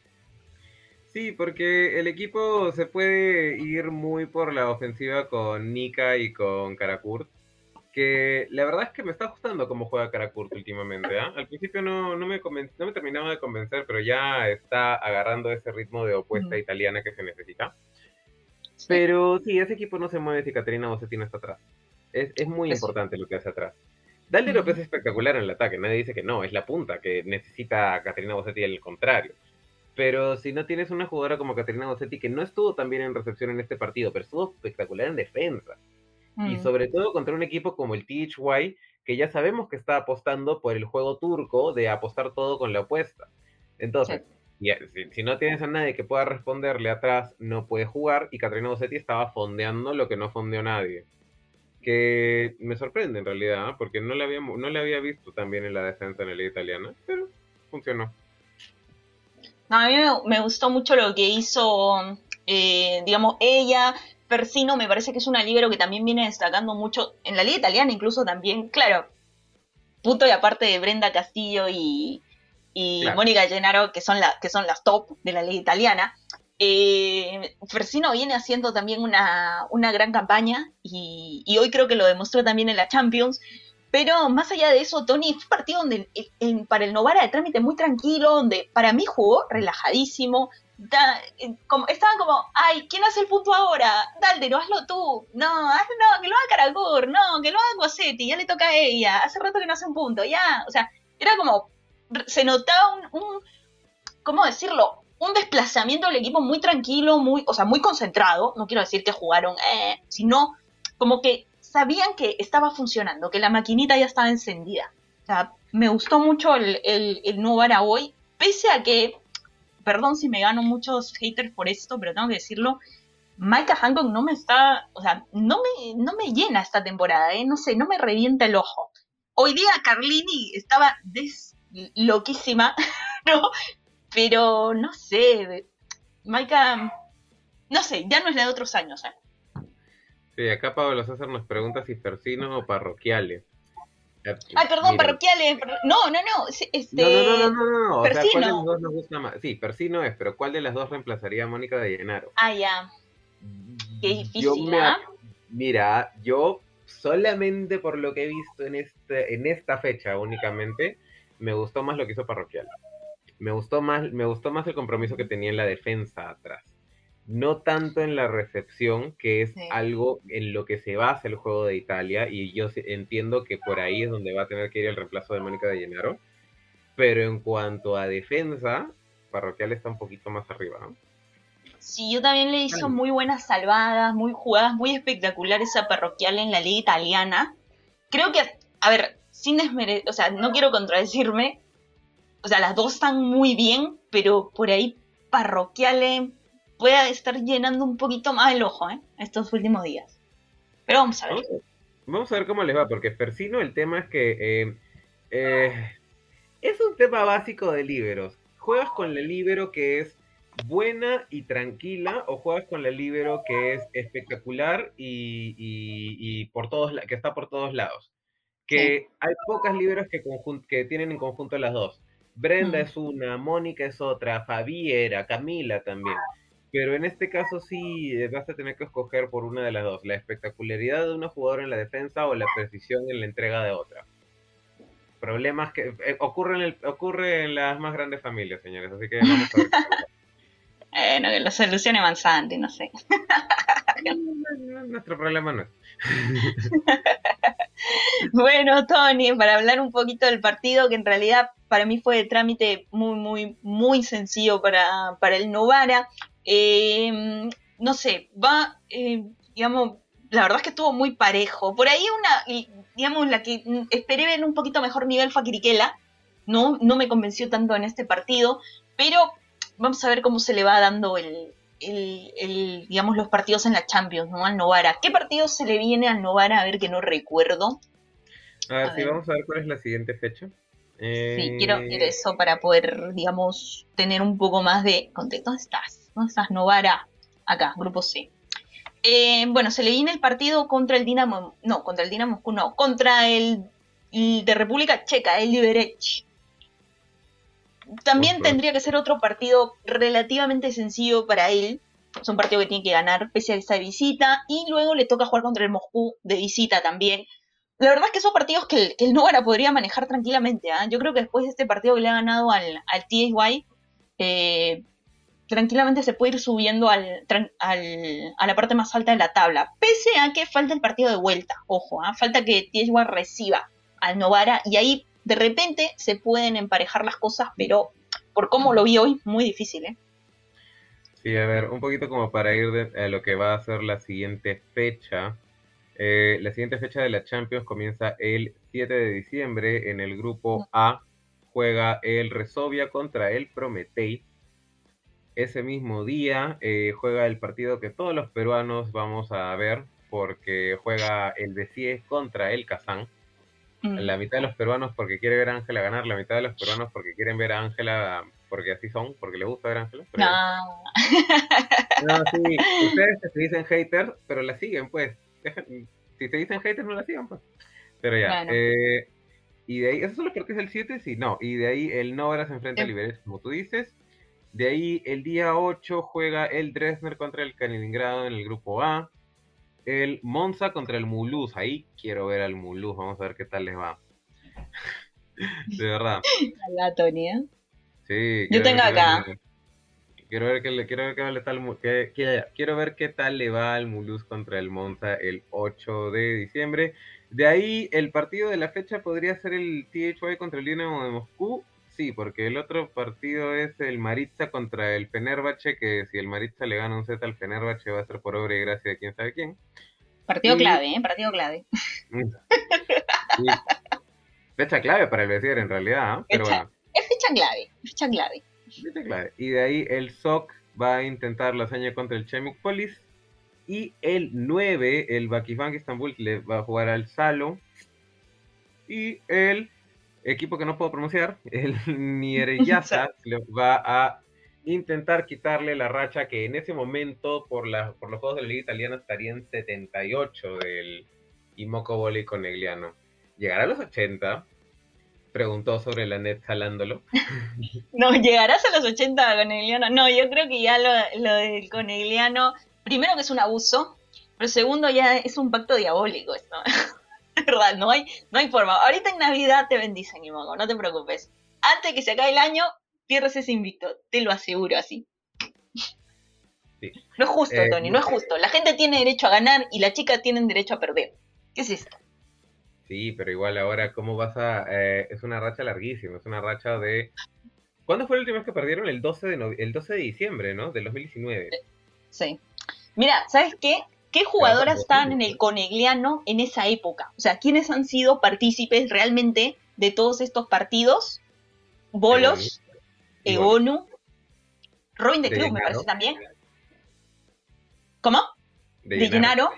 Sí, porque el equipo se puede ir muy por la ofensiva con Nika y con Karakurt que la verdad es que me está gustando cómo juega Karakurt últimamente. ¿ah? Al principio no, no, me no me terminaba de convencer, pero ya está agarrando ese ritmo de opuesta italiana que se necesita. Pero sí, ese equipo no se mueve si Caterina Bossetti no está atrás. Es, es muy importante lo que hace atrás. Dalde López es espectacular en el ataque, nadie dice que no, es la punta, que necesita a Caterina Bossetti al contrario. Pero si no tienes una jugadora como Caterina Bossetti, que no estuvo tan bien en recepción en este partido, pero estuvo espectacular en defensa y mm. sobre todo contra un equipo como el THY, que ya sabemos que está apostando por el juego turco de apostar todo con la apuesta. Entonces, si, no tienes a nadie que pueda responderle atrás, no puede jugar. Y Caterina Bossetti estaba fondeando lo que no fondeó nadie. Que me sorprende en realidad, ¿ah? porque no le, había, no le había visto también en la defensa en la liga italiana, pero funcionó.
a mí me, gustó mucho lo que hizo, eh, digamos, ella Persino me parece que es una libero que también viene destacando mucho en la liga italiana, incluso también, claro, puto y aparte de Brenda Castillo y, Mónica Gennaro, que son, la, que son las top de la liga italiana. Eh, viene haciendo también una, gran campaña y, hoy creo que lo demostró también en la Champions. Pero más allá de eso, Tony, fue un partido donde para el Novara de trámite muy tranquilo, donde para mí jugó relajadísimo, eh, estaban como, ay, ¿quién hace el punto ahora? no hazlo tú. No, hazlo, que lo haga Caragur, no, que lo haga Guasetti, ya le toca a ella. Hace rato que no hace un punto, ya. O sea, era como, se notaba un, ¿cómo decirlo? Un desplazamiento del equipo muy tranquilo, muy, o sea, muy concentrado. No quiero decir que jugaron, eh, sino como que sabían que estaba funcionando, que la maquinita ya estaba encendida. O sea, me gustó mucho el, el, el hoy, pese a que perdón si me gano muchos haters por esto, pero tengo que decirlo, Micah Hancock no me está, o sea, no me, no me llena esta temporada, ¿eh? no sé, no me revienta el ojo. Hoy día Carlini estaba des loquísima, ¿no? Pero no sé, Maika, no sé, ya no es la de otros años, ¿eh?
Sí, acá Pablo César nos pregunta si Persino o parroquiales.
Ay, perdón, parroquiales. No, no, no. Este...
No, no, no, no, no. O sea, ¿cuál de los dos nos gusta más? Sí, Persino es, pero ¿cuál de las dos reemplazaría a Mónica de Llenaro?
Ah, ya. Qué difícil, ¿ah?
Mira, yo solamente por lo que he visto en, este, en esta fecha únicamente, me gustó más lo que hizo Parroquial. Me gustó más, me gustó más el compromiso que tenía en la defensa atrás no tanto en la recepción, que es algo en lo que se basa el juego de Italia, y yo entiendo que por ahí es donde va a tener que ir el reemplazo de Mónica de Llenaro, pero en cuanto a defensa, Parroquial está un poquito más arriba.
Sí, yo también le hizo muy buenas salvadas, muy jugadas, muy espectaculares a Parroquial en la liga italiana. Creo que, a ver, sin desmerecer, o sea, no quiero contradecirme, o sea, las dos están muy bien, pero por ahí Parroquiale puede estar llenando un poquito más el ojo, ¿eh? Estos últimos días. Pero vamos a ver.
Vamos a ver cómo les va, porque Persino el tema es que eh, eh, es un tema básico de líberos. Juegas con la líbero que es buena y tranquila o juegas con la libero que es espectacular y, por todos que está por todos lados. Que hay pocas liberos que, que tienen en conjunto las dos. Brenda es una, Mónica es otra, Fabiera, Camila también. Pero en este caso sí eh, vas a tener que escoger por una de las dos, la espectacularidad de una jugadora en la defensa o la precisión en la entrega de otra. Problemas que eh, ocurren, en ocurre en las más grandes familias, señores, así que vamos a ver.
Bueno, que lo solucione Manzanti, no sé.
Nuestro problema no es.
bueno, Tony, para hablar un poquito del partido, que en realidad para mí fue de trámite muy, muy, muy sencillo para, para el Novara. Eh, no sé, va, eh, digamos, la verdad es que estuvo muy parejo. Por ahí una, digamos, la que esperé ver un poquito mejor nivel fue Quiriquela. No, no me convenció tanto en este partido, pero vamos a ver cómo se le va dando el, digamos, los partidos en la Champions, ¿no? Al Novara. ¿Qué partido se le viene al Novara? A ver que no recuerdo.
A ver, sí, vamos a ver cuál es la siguiente fecha.
Sí, quiero, eh, quiero, eso para poder, digamos, tener un poco más de contexto. ¿Dónde estás? ¿Dónde estás, Novara? Acá, grupo C. Eh, bueno, se le viene el partido contra el Dinamo, no, contra el Dinamo no, contra el, de República Checa, el Liberec también tendría que ser otro partido relativamente sencillo para él. Es un partido que tiene que ganar pese a esa visita. Y luego le toca jugar contra el Moscú de visita también. La verdad es que son partidos que el, Novara podría manejar tranquilamente. ¿ah? Yo creo que después de este partido que le ha ganado al, al TSY, eh, tranquilamente se puede ir subiendo al, a la parte más alta de la tabla. Pese a que falta el partido de vuelta. Ojo, ¿ah? falta que TSY reciba al Novara. Y ahí de repente se pueden emparejar las cosas, pero por cómo lo vi hoy, muy difícil, ¿eh?
Sí, a ver, un poquito como para ir a lo que va a ser la siguiente fecha. Eh, la siguiente fecha de la Champions comienza el 7 de diciembre en el grupo A. Juega el Resovia contra el Prometei. Ese mismo día eh, juega el partido que todos los peruanos vamos a ver porque juega el Besies contra el Kazán. Mm. La mitad de los peruanos porque quiere ver a Ángela ganar, la mitad de los peruanos porque quieren ver a Ángela porque así son, porque les gusta ver a Ángela.
No.
no, sí, ustedes se dicen haters, pero la siguen, pues. si se dicen haters, no la sigan, pues. Pero ya. Eh, y de ahí, ¿eso solo porque es el 7? Sí, no. Y de ahí el Nora se enfrenta a Liberec, como tú dices. De ahí el día 8 juega el Dresner contra el Kaliningrado en el grupo A el Monza contra el Mulhouse. Ahí quiero ver al Mulhouse. Vamos a ver qué tal les va. de verdad.
Hola, Tony. ¿eh?
Sí.
Yo tengo acá.
Quiero ver, qué, quiero, ver qué tal, que, quiero ver qué tal le va al Mulhouse contra el Monza el 8 de diciembre. De ahí, el partido de la fecha podría ser el THY contra el Dinamo de Moscú Sí, porque el otro partido es el Maritza contra el Fenerbahce, que si el Maritza le gana un set al Fenerbahce va a ser por obra y gracia de quién sabe quién.
Partido clave, ¿eh? Partido clave.
Fecha clave para el Besier en realidad, ¿eh? pero bueno.
Es fecha clave, fecha clave.
Fecha clave. Y de ahí el SOC va a intentar la hazaña contra el Chemic Polis. Y el 9, el Bakifang Istanbul, le va a jugar al Salo. Y el equipo que no puedo pronunciar, el Niereyasa le va a intentar quitarle la racha que en ese momento por, la, por los juegos de la liga italiana estaría en 78 del Imoco Volley Conegliano. ¿Llegará a los 80? Preguntó sobre la net jalándolo.
no, ¿llegarás a los 80 Conegliano? No, yo creo que ya lo, lo del Conegliano, primero que es un abuso, pero segundo ya es un pacto diabólico esto. verdad, no hay, no hay forma. Ahorita en Navidad te bendicen, Imogo, no te preocupes. Antes que se acabe el año, pierdes ese invicto, te lo aseguro así. No es justo, eh, Tony, no es justo. La gente tiene derecho a ganar y las chicas tienen derecho a perder. ¿Qué es esto?
Sí, pero igual ahora, ¿cómo vas a...? Eh, es una racha larguísima, es una racha de... ¿Cuándo fue la última vez que perdieron? El 12 de, el 12 de diciembre, ¿no? Del 2019.
Sí. Mira, ¿sabes qué? ¿Qué jugadoras estaban en el Conegliano en esa época? O sea, ¿quiénes han sido partícipes realmente de todos estos partidos? Bolos, Egonu, Robin de, Cruz, me parece también. ¿Cómo? De, Llenaro.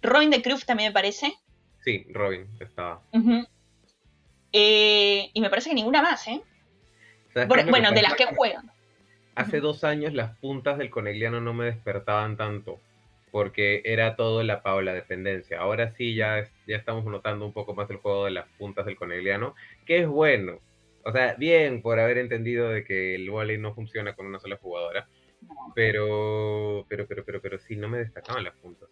Robin de Cruz también me parece.
Sí, Robin estaba.
Eh, y me parece que ninguna más, ¿eh? Bueno, de las que juegan.
Hace dos años las puntas del Conegliano no me despertaban tanto porque era todo la Paola dependencia. Ahora sí ya, ya estamos notando un poco más el juego de las puntas del Conegliano, que es bueno. O sea, bien por haber entendido de que el volley no funciona con una sola jugadora. Pero, pero, pero, pero, pero sí, no me destacaban las puntas.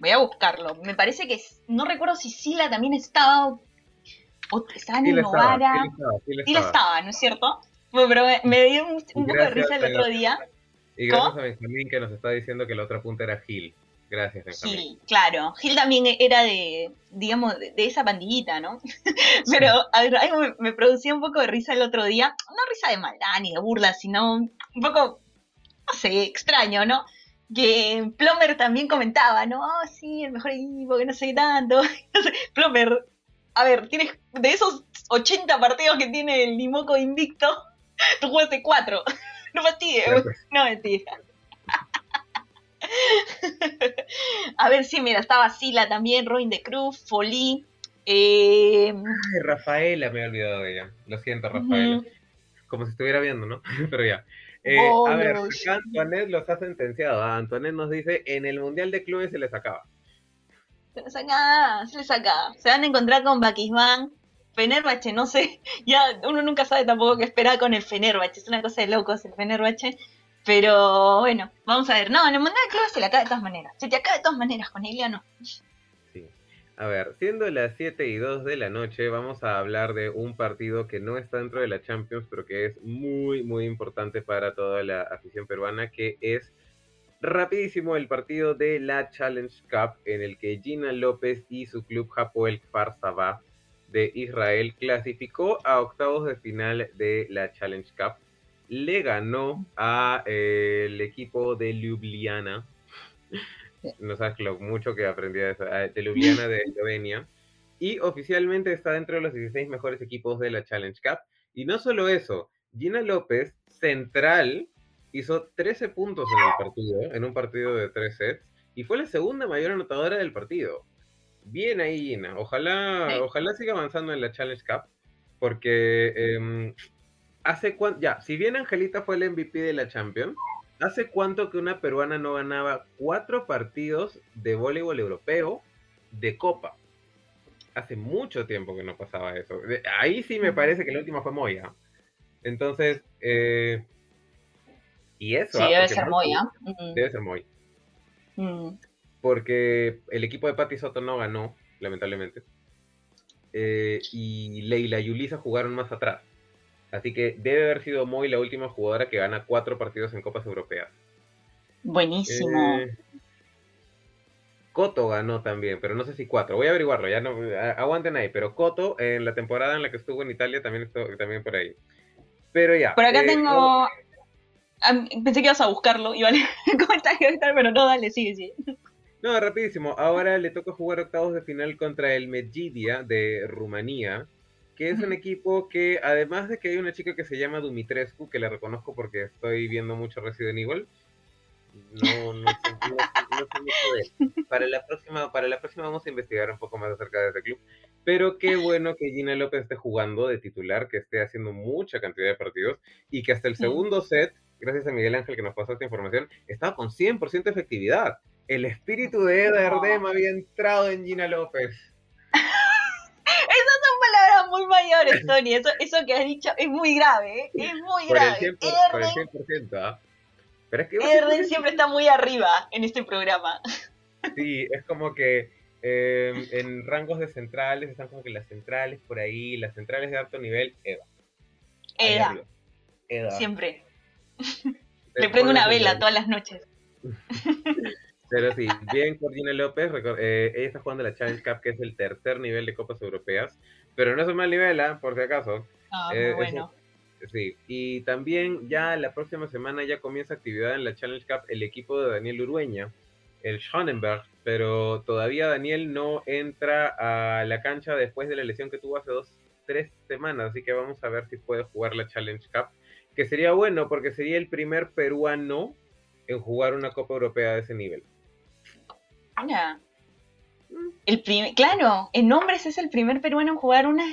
Voy a buscarlo. Me parece que no recuerdo si Sila también estaba o estaba en Novara. Sí, estaba, ¿no es cierto? Bueno, pero me, dio un, poco de risa el otro día.
Y gracias a Benjamín que nos está diciendo que la otra punta era Gil. Gracias, Benjamín.
Sí, claro. Gil también era de, digamos, de, esa pandillita, ¿no? Pero a ver, me, me, producía un poco de risa el otro día. No risa de maldad ni de burla, sino un poco, no sé, extraño, ¿no? Que Plomer también comentaba, ¿no? Oh, sí, el mejor equipo, que no sé tanto. Plomer, a ver, tienes de esos 80 partidos que tiene el Limoco invicto, tú jugaste 4. No fastidies, no mentira. A ver, sí, mira, estaba Sila también, Robin de Cruz, Folí. Eh...
Ay, Rafaela, me he olvidado de ella. Lo siento, Rafaela. Como si estuviera viendo, ¿no? Pero ya. Eh, a ver, Antoinette los ha sentenciado. Antoinette nos dice: en el Mundial de Clubes se les acaba.
Se les acaba, se les acaba. Se van a encontrar con Bakisman, Fenerbahce, no sé, ya uno nunca sabe tampoco qué esperar con el Fenerbahce, es una cosa de locos el Fenerbahce, pero bueno, vamos a ver, no, en el Mundial Club se le acaba de todas maneras, se te acaba de todas maneras, con no.
Sí, a ver, siendo las 7 y 2 de la noche, vamos a hablar de un partido que no está dentro de la Champions, pero que es muy, muy importante para toda la afición peruana, que es rapidísimo el partido de la Challenge Cup, en el que Gina López y su club Hapoel Kfar Sabah de Israel clasificó a octavos de final de la Challenge Cup. Le ganó a eh, el equipo de Ljubljana. No sabes lo mucho que aprendí de, eso, de Ljubljana de Eslovenia. Y oficialmente está dentro de los 16 mejores equipos de la Challenge Cup. Y no solo eso, Gina López, central, hizo 13 puntos en el partido, en un partido de 3 sets, y fue la segunda mayor anotadora del partido. Bien ahí, Gina. Ojalá, ojalá siga avanzando en la Challenge Cup, porque em, hace cuánto, ya, si bien Angelita fue el MVP de la Champions, ¿hace cuánto que una peruana no ganaba cuatro partidos de voleibol europeo de Copa? Hace mucho tiempo que no pasaba eso. Ahí sí me parece que la última fue Moya. Entonces, eh, y eso.
Sí, debe ser Moya.
Debe ser Moya porque el equipo de Patti Soto no ganó, lamentablemente. Eh, y Leila y Ulisa jugaron más atrás. Así que debe haber sido Moy la última jugadora que gana cuatro partidos en Copas Europeas.
Buenísimo. Eh,
Coto ganó también, pero no sé si cuatro. Voy a averiguarlo, ya no aguanten ahí. Pero Coto, en la temporada en la que estuvo en Italia, también estuvo también por ahí. Pero ya.
Por acá eh, tengo. Pensé que ibas a buscarlo y vale comentario, pero no, dale, sigue, sigue.
No, rapidísimo. Ahora le toca jugar octavos de final contra el Medgidia de Rumanía, que es un equipo que, además de que hay una chica que se llama Dumitrescu, que la reconozco porque estoy viendo mucho Resident Evil, no, no, sé, mucho de él. Para la, próxima, para la próxima vamos a investigar un poco más acerca de este club. Pero qué bueno que Gina López esté jugando de titular, que esté haciendo mucha cantidad de partidos y que hasta el segundo set, gracias a Miguel Ángel que nos pasó esta información, estaba con 100% efectividad el espíritu de Eda Erdem había entrado en Gina López.
Esas son palabras muy mayores, Tony. Eso, eso que has dicho es muy grave, ¿eh? es muy grave.
Por el 100%, ¿ah?
Pero es que Erden siempre está muy arriba en este programa.
Sí, es como que em, en rangos de centrales están como que las centrales por ahí, las centrales de alto nivel, Eva.
Eda. Eda. Siempre. Le prendo una vela todas las noches.
Pero sí, bien Corina López, eh, ella está jugando la Challenge Cup, que es el tercer nivel de Copas Europeas, pero no es un mal nivel, ¿eh? por si acaso.
Ah, muy eh, bueno.
Sí, y también ya la próxima semana ya comienza actividad en la Challenge Cup el equipo de Daniel Urueña, el Schonenberg, pero todavía Daniel no entra a la cancha después de la lesión que tuvo hace dos, tres semanas, así que vamos a ver si puede jugar la Challenge Cup, que sería bueno porque sería el primer peruano en jugar una Copa Europea de ese nivel.
Mira, el primer, claro, en hombres es el primer peruano en jugar una.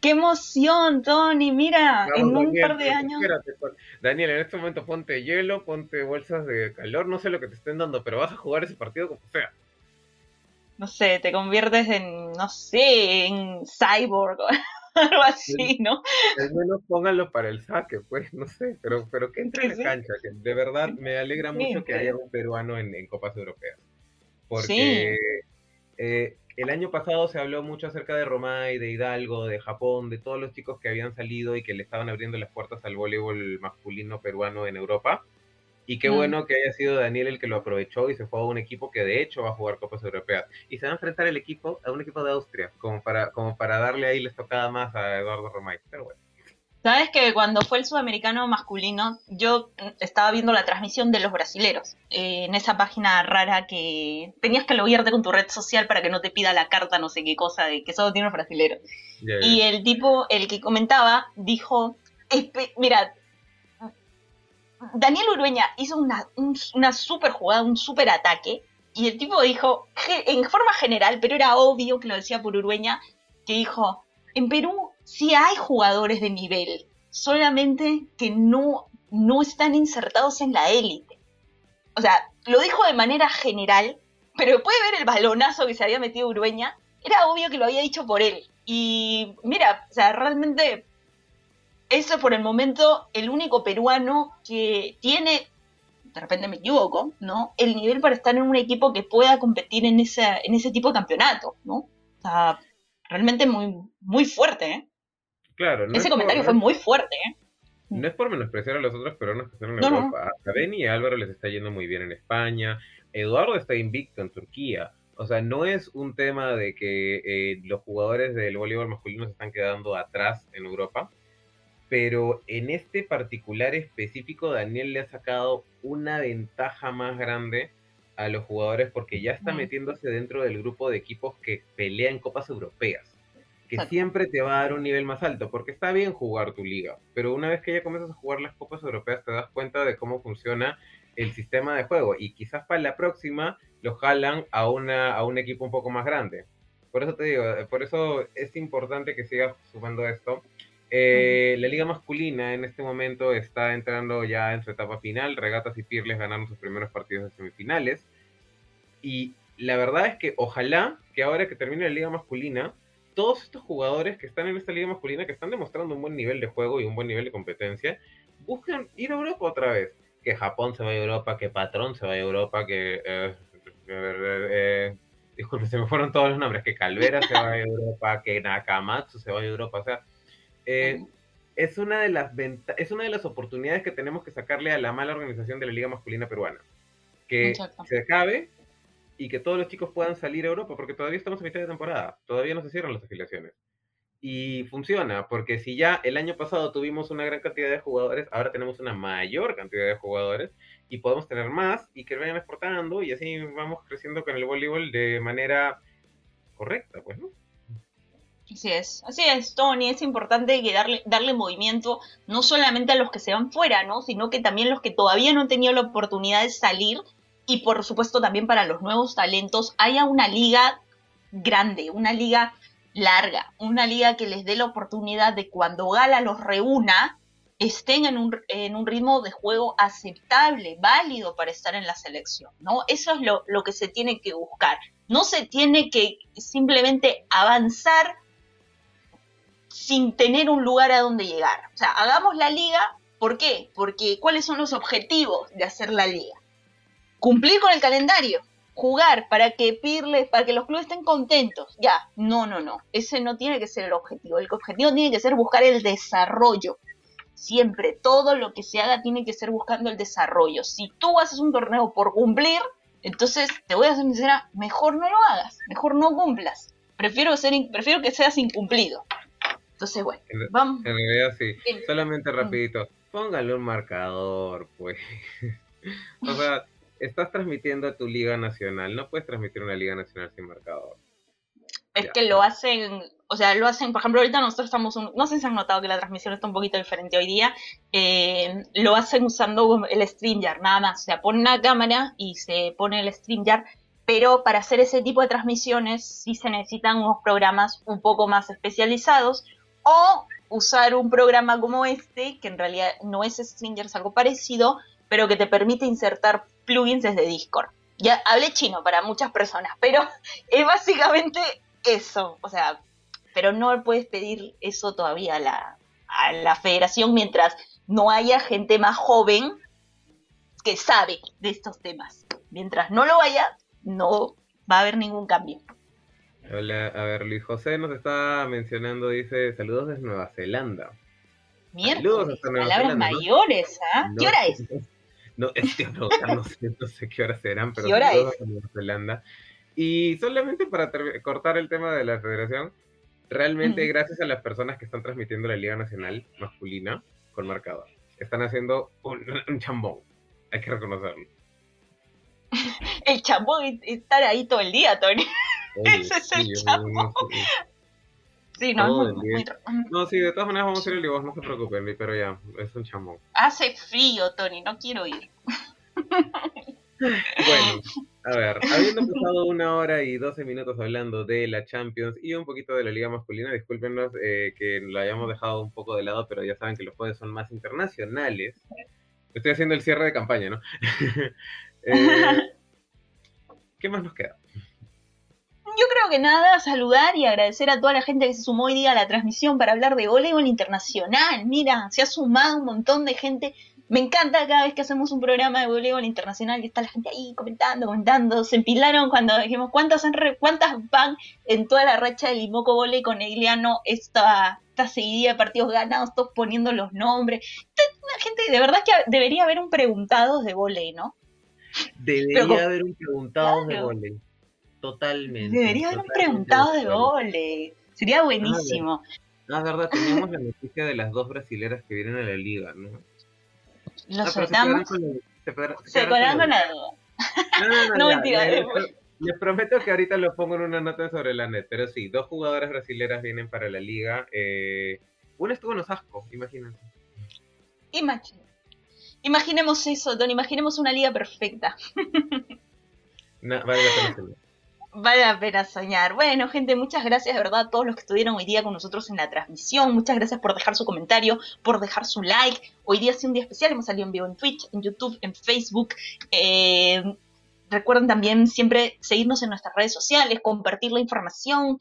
¡Qué emoción, Tony! Mira, en un par de años.
Daniel, en este momento ponte hielo, ponte bolsas de calor, no sé lo que te estén dando, pero vas a jugar ese partido como sea.
No sé, te conviertes en, no sé, en cyborg o algo así, ¿no?
Al menos pónganlo para el saque, pues, no sé, pero, pero que entre en la cancha, que de verdad me alegra mucho que haya un peruano en, en Copas Europeas. Porque eh, el año pasado se habló mucho acerca de Romay, de Hidalgo, de Japón, de todos los chicos que habían salido y que le estaban abriendo las puertas al voleibol masculino peruano en Europa. Y qué mm. bueno que haya sido Daniel el que lo aprovechó y se fue a un equipo que de hecho va a jugar Copas Europeas. Y se va a enfrentar el equipo a un equipo de Austria, como para, como para darle ahí la estocada más a Eduardo Romay. Pero bueno.
Sabes que cuando fue el sudamericano masculino, yo estaba viendo la transmisión de los brasileros eh, en esa página rara que tenías que loguearte con tu red social para que no te pida la carta, no sé qué cosa, de que solo tiene los brasileros. Y el tipo, el que comentaba, dijo: Mira, Daniel Urueña hizo una, una super jugada, un super ataque. Y el tipo dijo, en forma general, pero era obvio que lo decía por Urueña, que dijo: En Perú sí hay jugadores de nivel, solamente que no, no están insertados en la élite. O sea, lo dijo de manera general, pero puede ver el balonazo que se había metido Urueña, era obvio que lo había dicho por él. Y mira, o sea, realmente eso por el momento el único peruano que tiene, de repente me equivoco, ¿no? El nivel para estar en un equipo que pueda competir en, en ese tipo de campeonato, ¿no? O sea, realmente muy, muy fuerte, ¿eh? Ese comentario fue muy fuerte, ¿eh?
No es por menospreciar a los otros peruanos que están en Europa. A Beni y Álvaro les está yendo muy bien en España. Eduardo está invicto en Turquía. O sea, no es un tema de que eh, los jugadores del voleibol masculino se están quedando atrás en Europa, pero en este particular específico, Daniel le ha sacado una ventaja más grande a los jugadores porque ya está metiéndose dentro del grupo de equipos que pelean copas europeas que siempre te va a dar un nivel más alto, porque está bien jugar tu liga, pero una vez que ya comienzas a jugar las copas europeas te das cuenta de cómo funciona el sistema de juego y quizás para la próxima lo jalan a, una, a un equipo un poco más grande. Por eso te digo, eh, por eso es importante que sigas sumando esto. Eh, la liga masculina en este momento está entrando ya en su etapa final. Regatas y Pirles ganaron sus primeros partidos de semifinales. Y la verdad es que ojalá que ahora que termine la liga masculina, todos estos jugadores que están en esta liga masculina, que están demostrando un buen nivel de juego y un buen nivel de competencia, buscan ir a Europa otra vez. Que Japón se vaya a Europa, que Patrón se vaya a Europa, que... Eh, eh, eh, disculpe, se me fueron todos los nombres, que Calvera se vaya a Europa, que Nakamatsu se vaya a Europa, o sea, es una de las es una de las oportunidades que tenemos que sacarle a la mala organización de la Liga Masculina Peruana. Que se acabe y que todos los chicos puedan salir a Europa, porque todavía estamos a mitad de temporada, todavía no se cierran las afiliaciones. Y funciona, porque si ya el año pasado tuvimos una gran cantidad de jugadores, ahora tenemos una mayor cantidad de jugadores y podemos tener más y que vayan exportando y así vamos creciendo con el voleibol de manera correcta, pues, ¿no?
Así es, así es, Tony, es importante que darle, darle movimiento no solamente a los que se van fuera, ¿no? Sino que también los que todavía no han tenido la oportunidad de salir y por supuesto también para los nuevos talentos haya una liga grande, una liga larga, una liga que les dé la oportunidad de cuando Gala los reúna, estén en un, en un ritmo de juego aceptable, válido para estar en la selección, ¿no? Eso es lo, lo que se tiene que buscar. No se tiene que simplemente avanzar sin tener un lugar a donde llegar. O sea, hagamos la liga, ¿por qué? Porque ¿cuáles son los objetivos de hacer la liga? Cumplir con el calendario, jugar para que Pirles, para que los clubes estén contentos. Ya, no, no, no. Ese no tiene que ser el objetivo. El objetivo tiene que ser buscar el desarrollo. Siempre, todo lo que se haga tiene que ser buscando el desarrollo. Si tú haces un torneo por cumplir, entonces te voy a ser sincera, mejor no lo hagas, mejor no cumplas. Prefiero, ser, prefiero que seas incumplido. Entonces, bueno,
En,
vamos.
en realidad sí.
en-
Solamente rapidito, póngale un marcador, pues. o sea, estás transmitiendo tu liga nacional, no puedes transmitir una liga nacional sin marcador.
Es
Ya.
que lo hacen, o sea, lo hacen, por ejemplo, ahorita nosotros estamos, un- no sé si han notado que la transmisión está un poquito diferente hoy día, eh, lo hacen usando el StreamYard, nada más, o sea, pone una cámara y se pone el StreamYard, pero para hacer ese tipo de transmisiones sí se necesitan unos programas un poco más especializados o usar un programa como este, que en realidad no es StreamYard, es algo parecido, pero que te permite insertar plugins desde Discord. Ya hablé chino para muchas personas, pero es básicamente eso, o sea, pero no puedes pedir eso todavía a la, a la federación mientras no haya gente más joven que sabe de estos temas. Mientras no lo haya, no va a haber ningún cambio.
Hola, a ver, Luis José nos está mencionando, dice, saludos desde Nueva Zelanda. Nueva
palabras mayores, ¿ah? ¿Qué hora es?
No, a preguntar, no sé, no sé qué horas serán, pero
¿Qué hora es?
Nueva Zelanda. Y solamente para cortar el tema de la federación, realmente gracias a las personas que están transmitiendo la Liga Nacional masculina con marcador, están haciendo un, un chambón, hay que reconocerlo.
El chambón es estar ahí todo el día, Tony.
Oye,
Ese es el
sí,
chambón.
Sí,
no,
Todo
es muy- muy-
No, sí, de todas maneras vamos a ir el vos, no se preocupen, pero ya, es un chambón.
Hace frío, Tony, no quiero ir.
Bueno, a ver, habiendo pasado una hora y 12 minutos hablando de la Champions y un poquito de la Liga Masculina, discúlpenos eh, que lo hayamos dejado un poco de lado, pero ya saben que los jueves son más internacionales. Estoy haciendo el cierre de campaña, ¿no? Eh, ¿Qué más nos queda?
Yo creo que nada, saludar y agradecer a toda la gente que se sumó hoy día a la transmisión para hablar de voleibol internacional. Mira, se ha sumado un montón de gente. Me encanta cada vez que hacemos un programa de voleibol internacional y está la gente ahí comentando, comentando. Se empilaron cuando dijimos cuántas, han re- cuántas van en toda la racha del Imoco Voley con Egliano esta, esta seguidilla de partidos ganados, todos poniendo los nombres. La gente, de verdad que debería haber un preguntados de volei, ¿no?
Debería
Pero-
haber un preguntado de volei. Totalmente.
Debería haber
totalmente
preguntado de volei. Sería buenísimo.
Ah, es verdad, teníamos la noticia de las dos brasileras que vienen a la liga, ¿no?
Lo
Ah, se quedaron con la- se quedaron- con
duda.
No, no, no,
No,
ya,
mentira,
les, prometo que ahorita lo pongo en una nota sobre la net, pero sí, dos jugadoras brasileras vienen para la liga. Eh, una estuvo en Osasco, imagínense.
Imagine- Imaginemos eso, Don. Imaginemos una liga perfecta.
Na- vale la pena soñar.
Vale la pena soñar. Bueno, gente, muchas gracias de verdad a todos los que estuvieron hoy día con nosotros en la transmisión. Muchas gracias por dejar su comentario, por dejar su like. Hoy día es un día especial. Hemos salido en vivo en Twitch, en YouTube, en Facebook. Eh, recuerden también siempre seguirnos en nuestras redes sociales, compartir la información.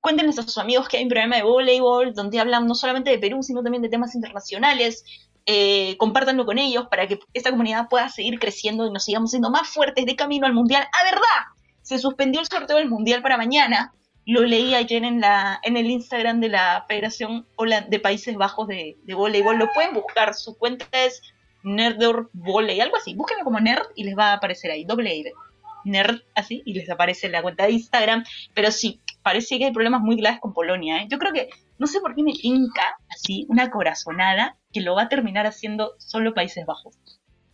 Cuéntenles a sus amigos que hay un programa de voleibol donde hablan no solamente de Perú, sino también de temas internacionales. Eh, compártanlo con ellos para que esta comunidad pueda seguir creciendo y nos sigamos siendo más fuertes de camino al mundial. ¡A verdad! Se suspendió el sorteo del mundial para mañana. Lo leí ayer en el Instagram de la Federación de Países Bajos de, de Voleibol. Lo pueden buscar. Su cuenta es Nerdor Volley, algo así. Búsquenlo como Nerd y les va a aparecer ahí. Doble R. Nerd, así, y les aparece la cuenta de Instagram. Pero sí, parece que hay problemas muy graves con Polonia. ¿eh? Yo creo que, no sé por qué me tinca así, una corazonada que lo va a terminar haciendo solo Países Bajos.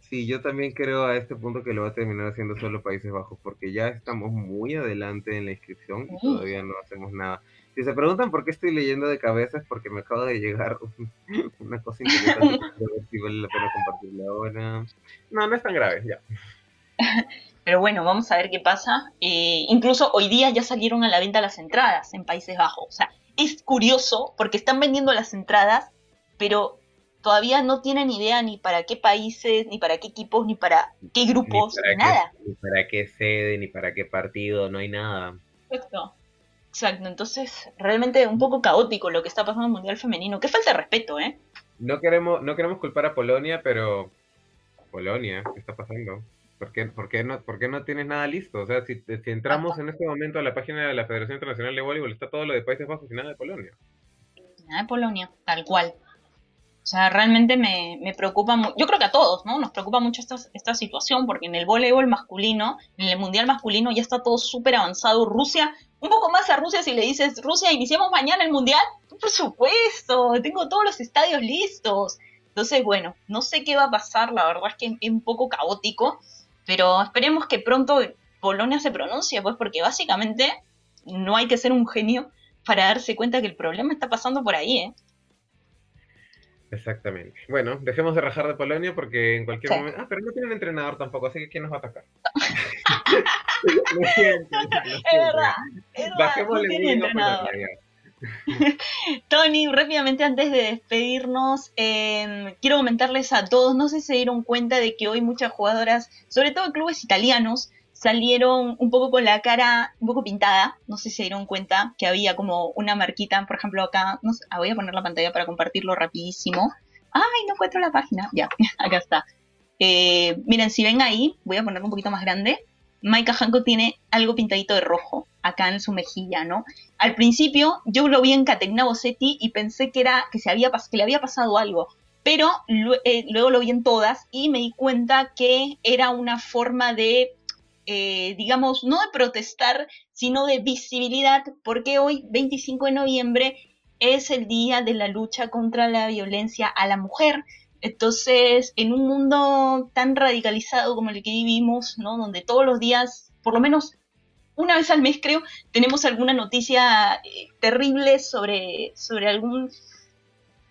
Sí, yo también creo a este punto que lo va a terminar haciendo solo Países Bajos, porque ya estamos muy adelante en la inscripción y todavía no hacemos nada. Si se preguntan por qué estoy leyendo de cabeza es porque me acaba de llegar un- una cosa interesante, si vale la pena compartirla ahora. No, no es tan grave, ya.
Pero bueno, vamos a ver qué pasa. Eh, incluso hoy día ya salieron a la venta las entradas en Países Bajos. O sea, es curioso porque están vendiendo las entradas, pero todavía no tienen idea ni para qué países, ni para qué equipos, ni para qué grupos,
ni para
nada.
Qué, ni para qué sede, ni para qué partido, no hay nada.
Exacto. Exacto. Entonces, realmente un poco caótico lo que está pasando en el Mundial Femenino. Qué falta de respeto, ¿eh?
No queremos, no queremos culpar a Polonia, pero Polonia, ¿qué está pasando? ¿Por qué, por qué no, por qué no tienes nada listo? O sea, si, si entramos en este momento a la página de la Federación Internacional de Voleibol, está todo lo de Países Bajos y nada de Polonia.
Nada de Polonia, tal cual. Sea, realmente me, me preocupa mucho. Yo creo que a todos, ¿no? Nos preocupa mucho esta, esta situación porque en el voleibol masculino, en el mundial masculino, ya está todo súper avanzado. Rusia, un poco más a Rusia si le dices, Rusia, iniciamos mañana el mundial. Por supuesto, tengo todos los estadios listos. Entonces, bueno, no sé qué va a pasar, la verdad es que es un poco caótico, pero esperemos que pronto Polonia se pronuncie, pues porque básicamente no hay que ser un genio para darse cuenta que el problema está pasando por ahí, ¿eh?
Exactamente. Bueno, dejemos de rajar de Polonia porque en cualquier momento. Ah, pero no tienen entrenador tampoco, así que ¿quién nos va a atacar?
lo siento, Es verdad. Es Bajemos no entrenador. Tony, rápidamente antes de despedirnos, em, quiero comentarles a todos, no sé si se dieron cuenta de que hoy muchas jugadoras, sobre todo clubes italianos, salieron un poco con la cara un poco pintada. No sé si se dieron cuenta que había como una marquita, por ejemplo, acá. No ah, voy a poner la pantalla para compartirlo rapidísimo. ¡Ay, no encuentro la página! Ya, acá está. Eh, miren, si ven ahí, voy a ponerlo un poquito más grande. Maika Hanko tiene algo pintadito de rojo acá en su mejilla, ¿no? Al principio yo lo vi en Caterina Bossetti y pensé que era que se había que le había pasado algo, pero eh, luego lo vi en todas y me di cuenta que era una forma de eh, digamos, no de protestar, sino de visibilidad, porque hoy, 25 de noviembre, es el día de la lucha contra la violencia a la mujer. Entonces, en un mundo tan radicalizado como el que vivimos, ¿no? Donde todos los días, por lo menos una vez al mes creo, tenemos alguna noticia eh, terrible sobre, sobre algún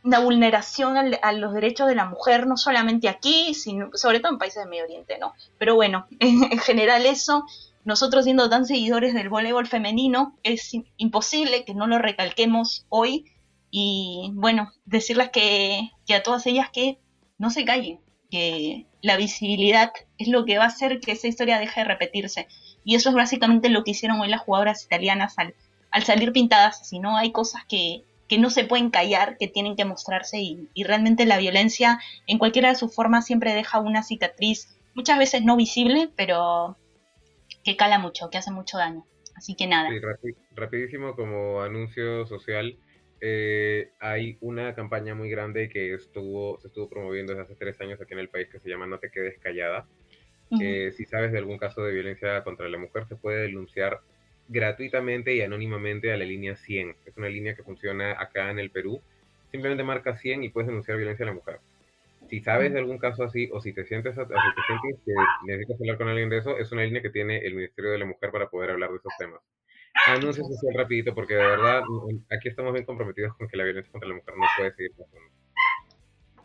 una vulneración a los derechos de la mujer, no solamente aquí, sino sobre todo en países del Medio Oriente, ¿no? Pero bueno, en general eso, nosotros siendo tan seguidores del voleibol femenino, es imposible que no lo recalquemos hoy y bueno, decirles que, que a todas ellas que no se callen, que la visibilidad es lo que va a hacer que esa historia deje de repetirse. Y eso es básicamente lo que hicieron hoy las jugadoras italianas al, al salir pintadas. Si no, hay cosas que, que no se pueden callar, que tienen que mostrarse y, realmente la violencia en cualquiera de sus formas siempre deja una cicatriz, muchas veces no visible, pero que cala mucho, que hace mucho daño. Así que nada.
rapidísimo como anuncio social, eh, hay una campaña muy grande que estuvo, se estuvo promoviendo desde hace tres años aquí en el país que se llama No te quedes callada. Eh, si sabes de algún caso de violencia contra la mujer, se puede denunciar gratuitamente y anónimamente a la línea 100. Es una línea que funciona acá en el Perú. Simplemente marca 100 y puedes denunciar violencia a la mujer. Si sabes de algún caso así o si te sientes, si te sientes que necesitas hablar con alguien de eso, es una línea que tiene el Ministerio de la Mujer para poder hablar de esos temas. Anuncio social rapidito porque de verdad aquí estamos bien comprometidos con que la violencia contra la mujer no puede seguir pasando.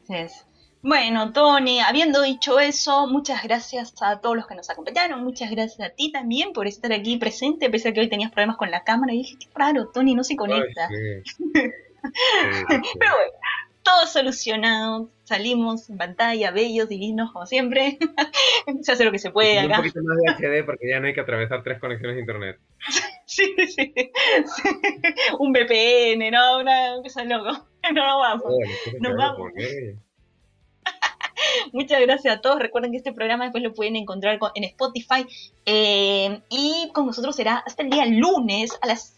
Sí es. Bueno, Tony, habiendo dicho eso, muchas gracias a todos los que nos acompañaron, muchas gracias a ti también por estar aquí presente, pese a que hoy tenías problemas con la cámara y dije, qué raro, Tony no se conecta. Pero bueno, todo solucionado, salimos en pantalla, bellos, divinos, como siempre. se hace lo que se puede acá.
Un poquito más de HD porque ya no hay que atravesar tres conexiones de internet.
sí, sí, Un VPN, no, una cosa loco. No, no vamos. Nos vamos. Muchas gracias a todos. Recuerden que este programa después lo pueden encontrar en Spotify. Eh, y con nosotros será hasta el día lunes a las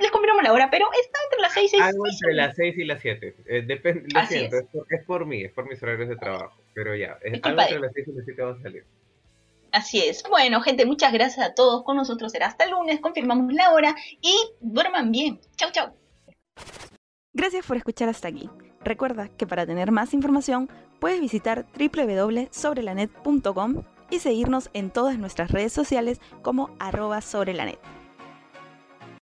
les confirmamos la hora, pero está entre las 6 y 7.
Algo entre las 6 y las 7. Eh, depende, lo siento, es. Es, por, mí, es por mis horarios de trabajo. Pero ya, es, algo entre las 6 y las 7 va a salir.
Así es. Bueno, gente, muchas gracias a todos. Con nosotros será hasta el lunes. Confirmamos la hora y duerman bien. Chau, chau.
Gracias por escuchar hasta aquí. Recuerda que para tener más información puedes visitar www.sobrelanet.com y seguirnos en todas nuestras redes sociales como arroba sobrelanet.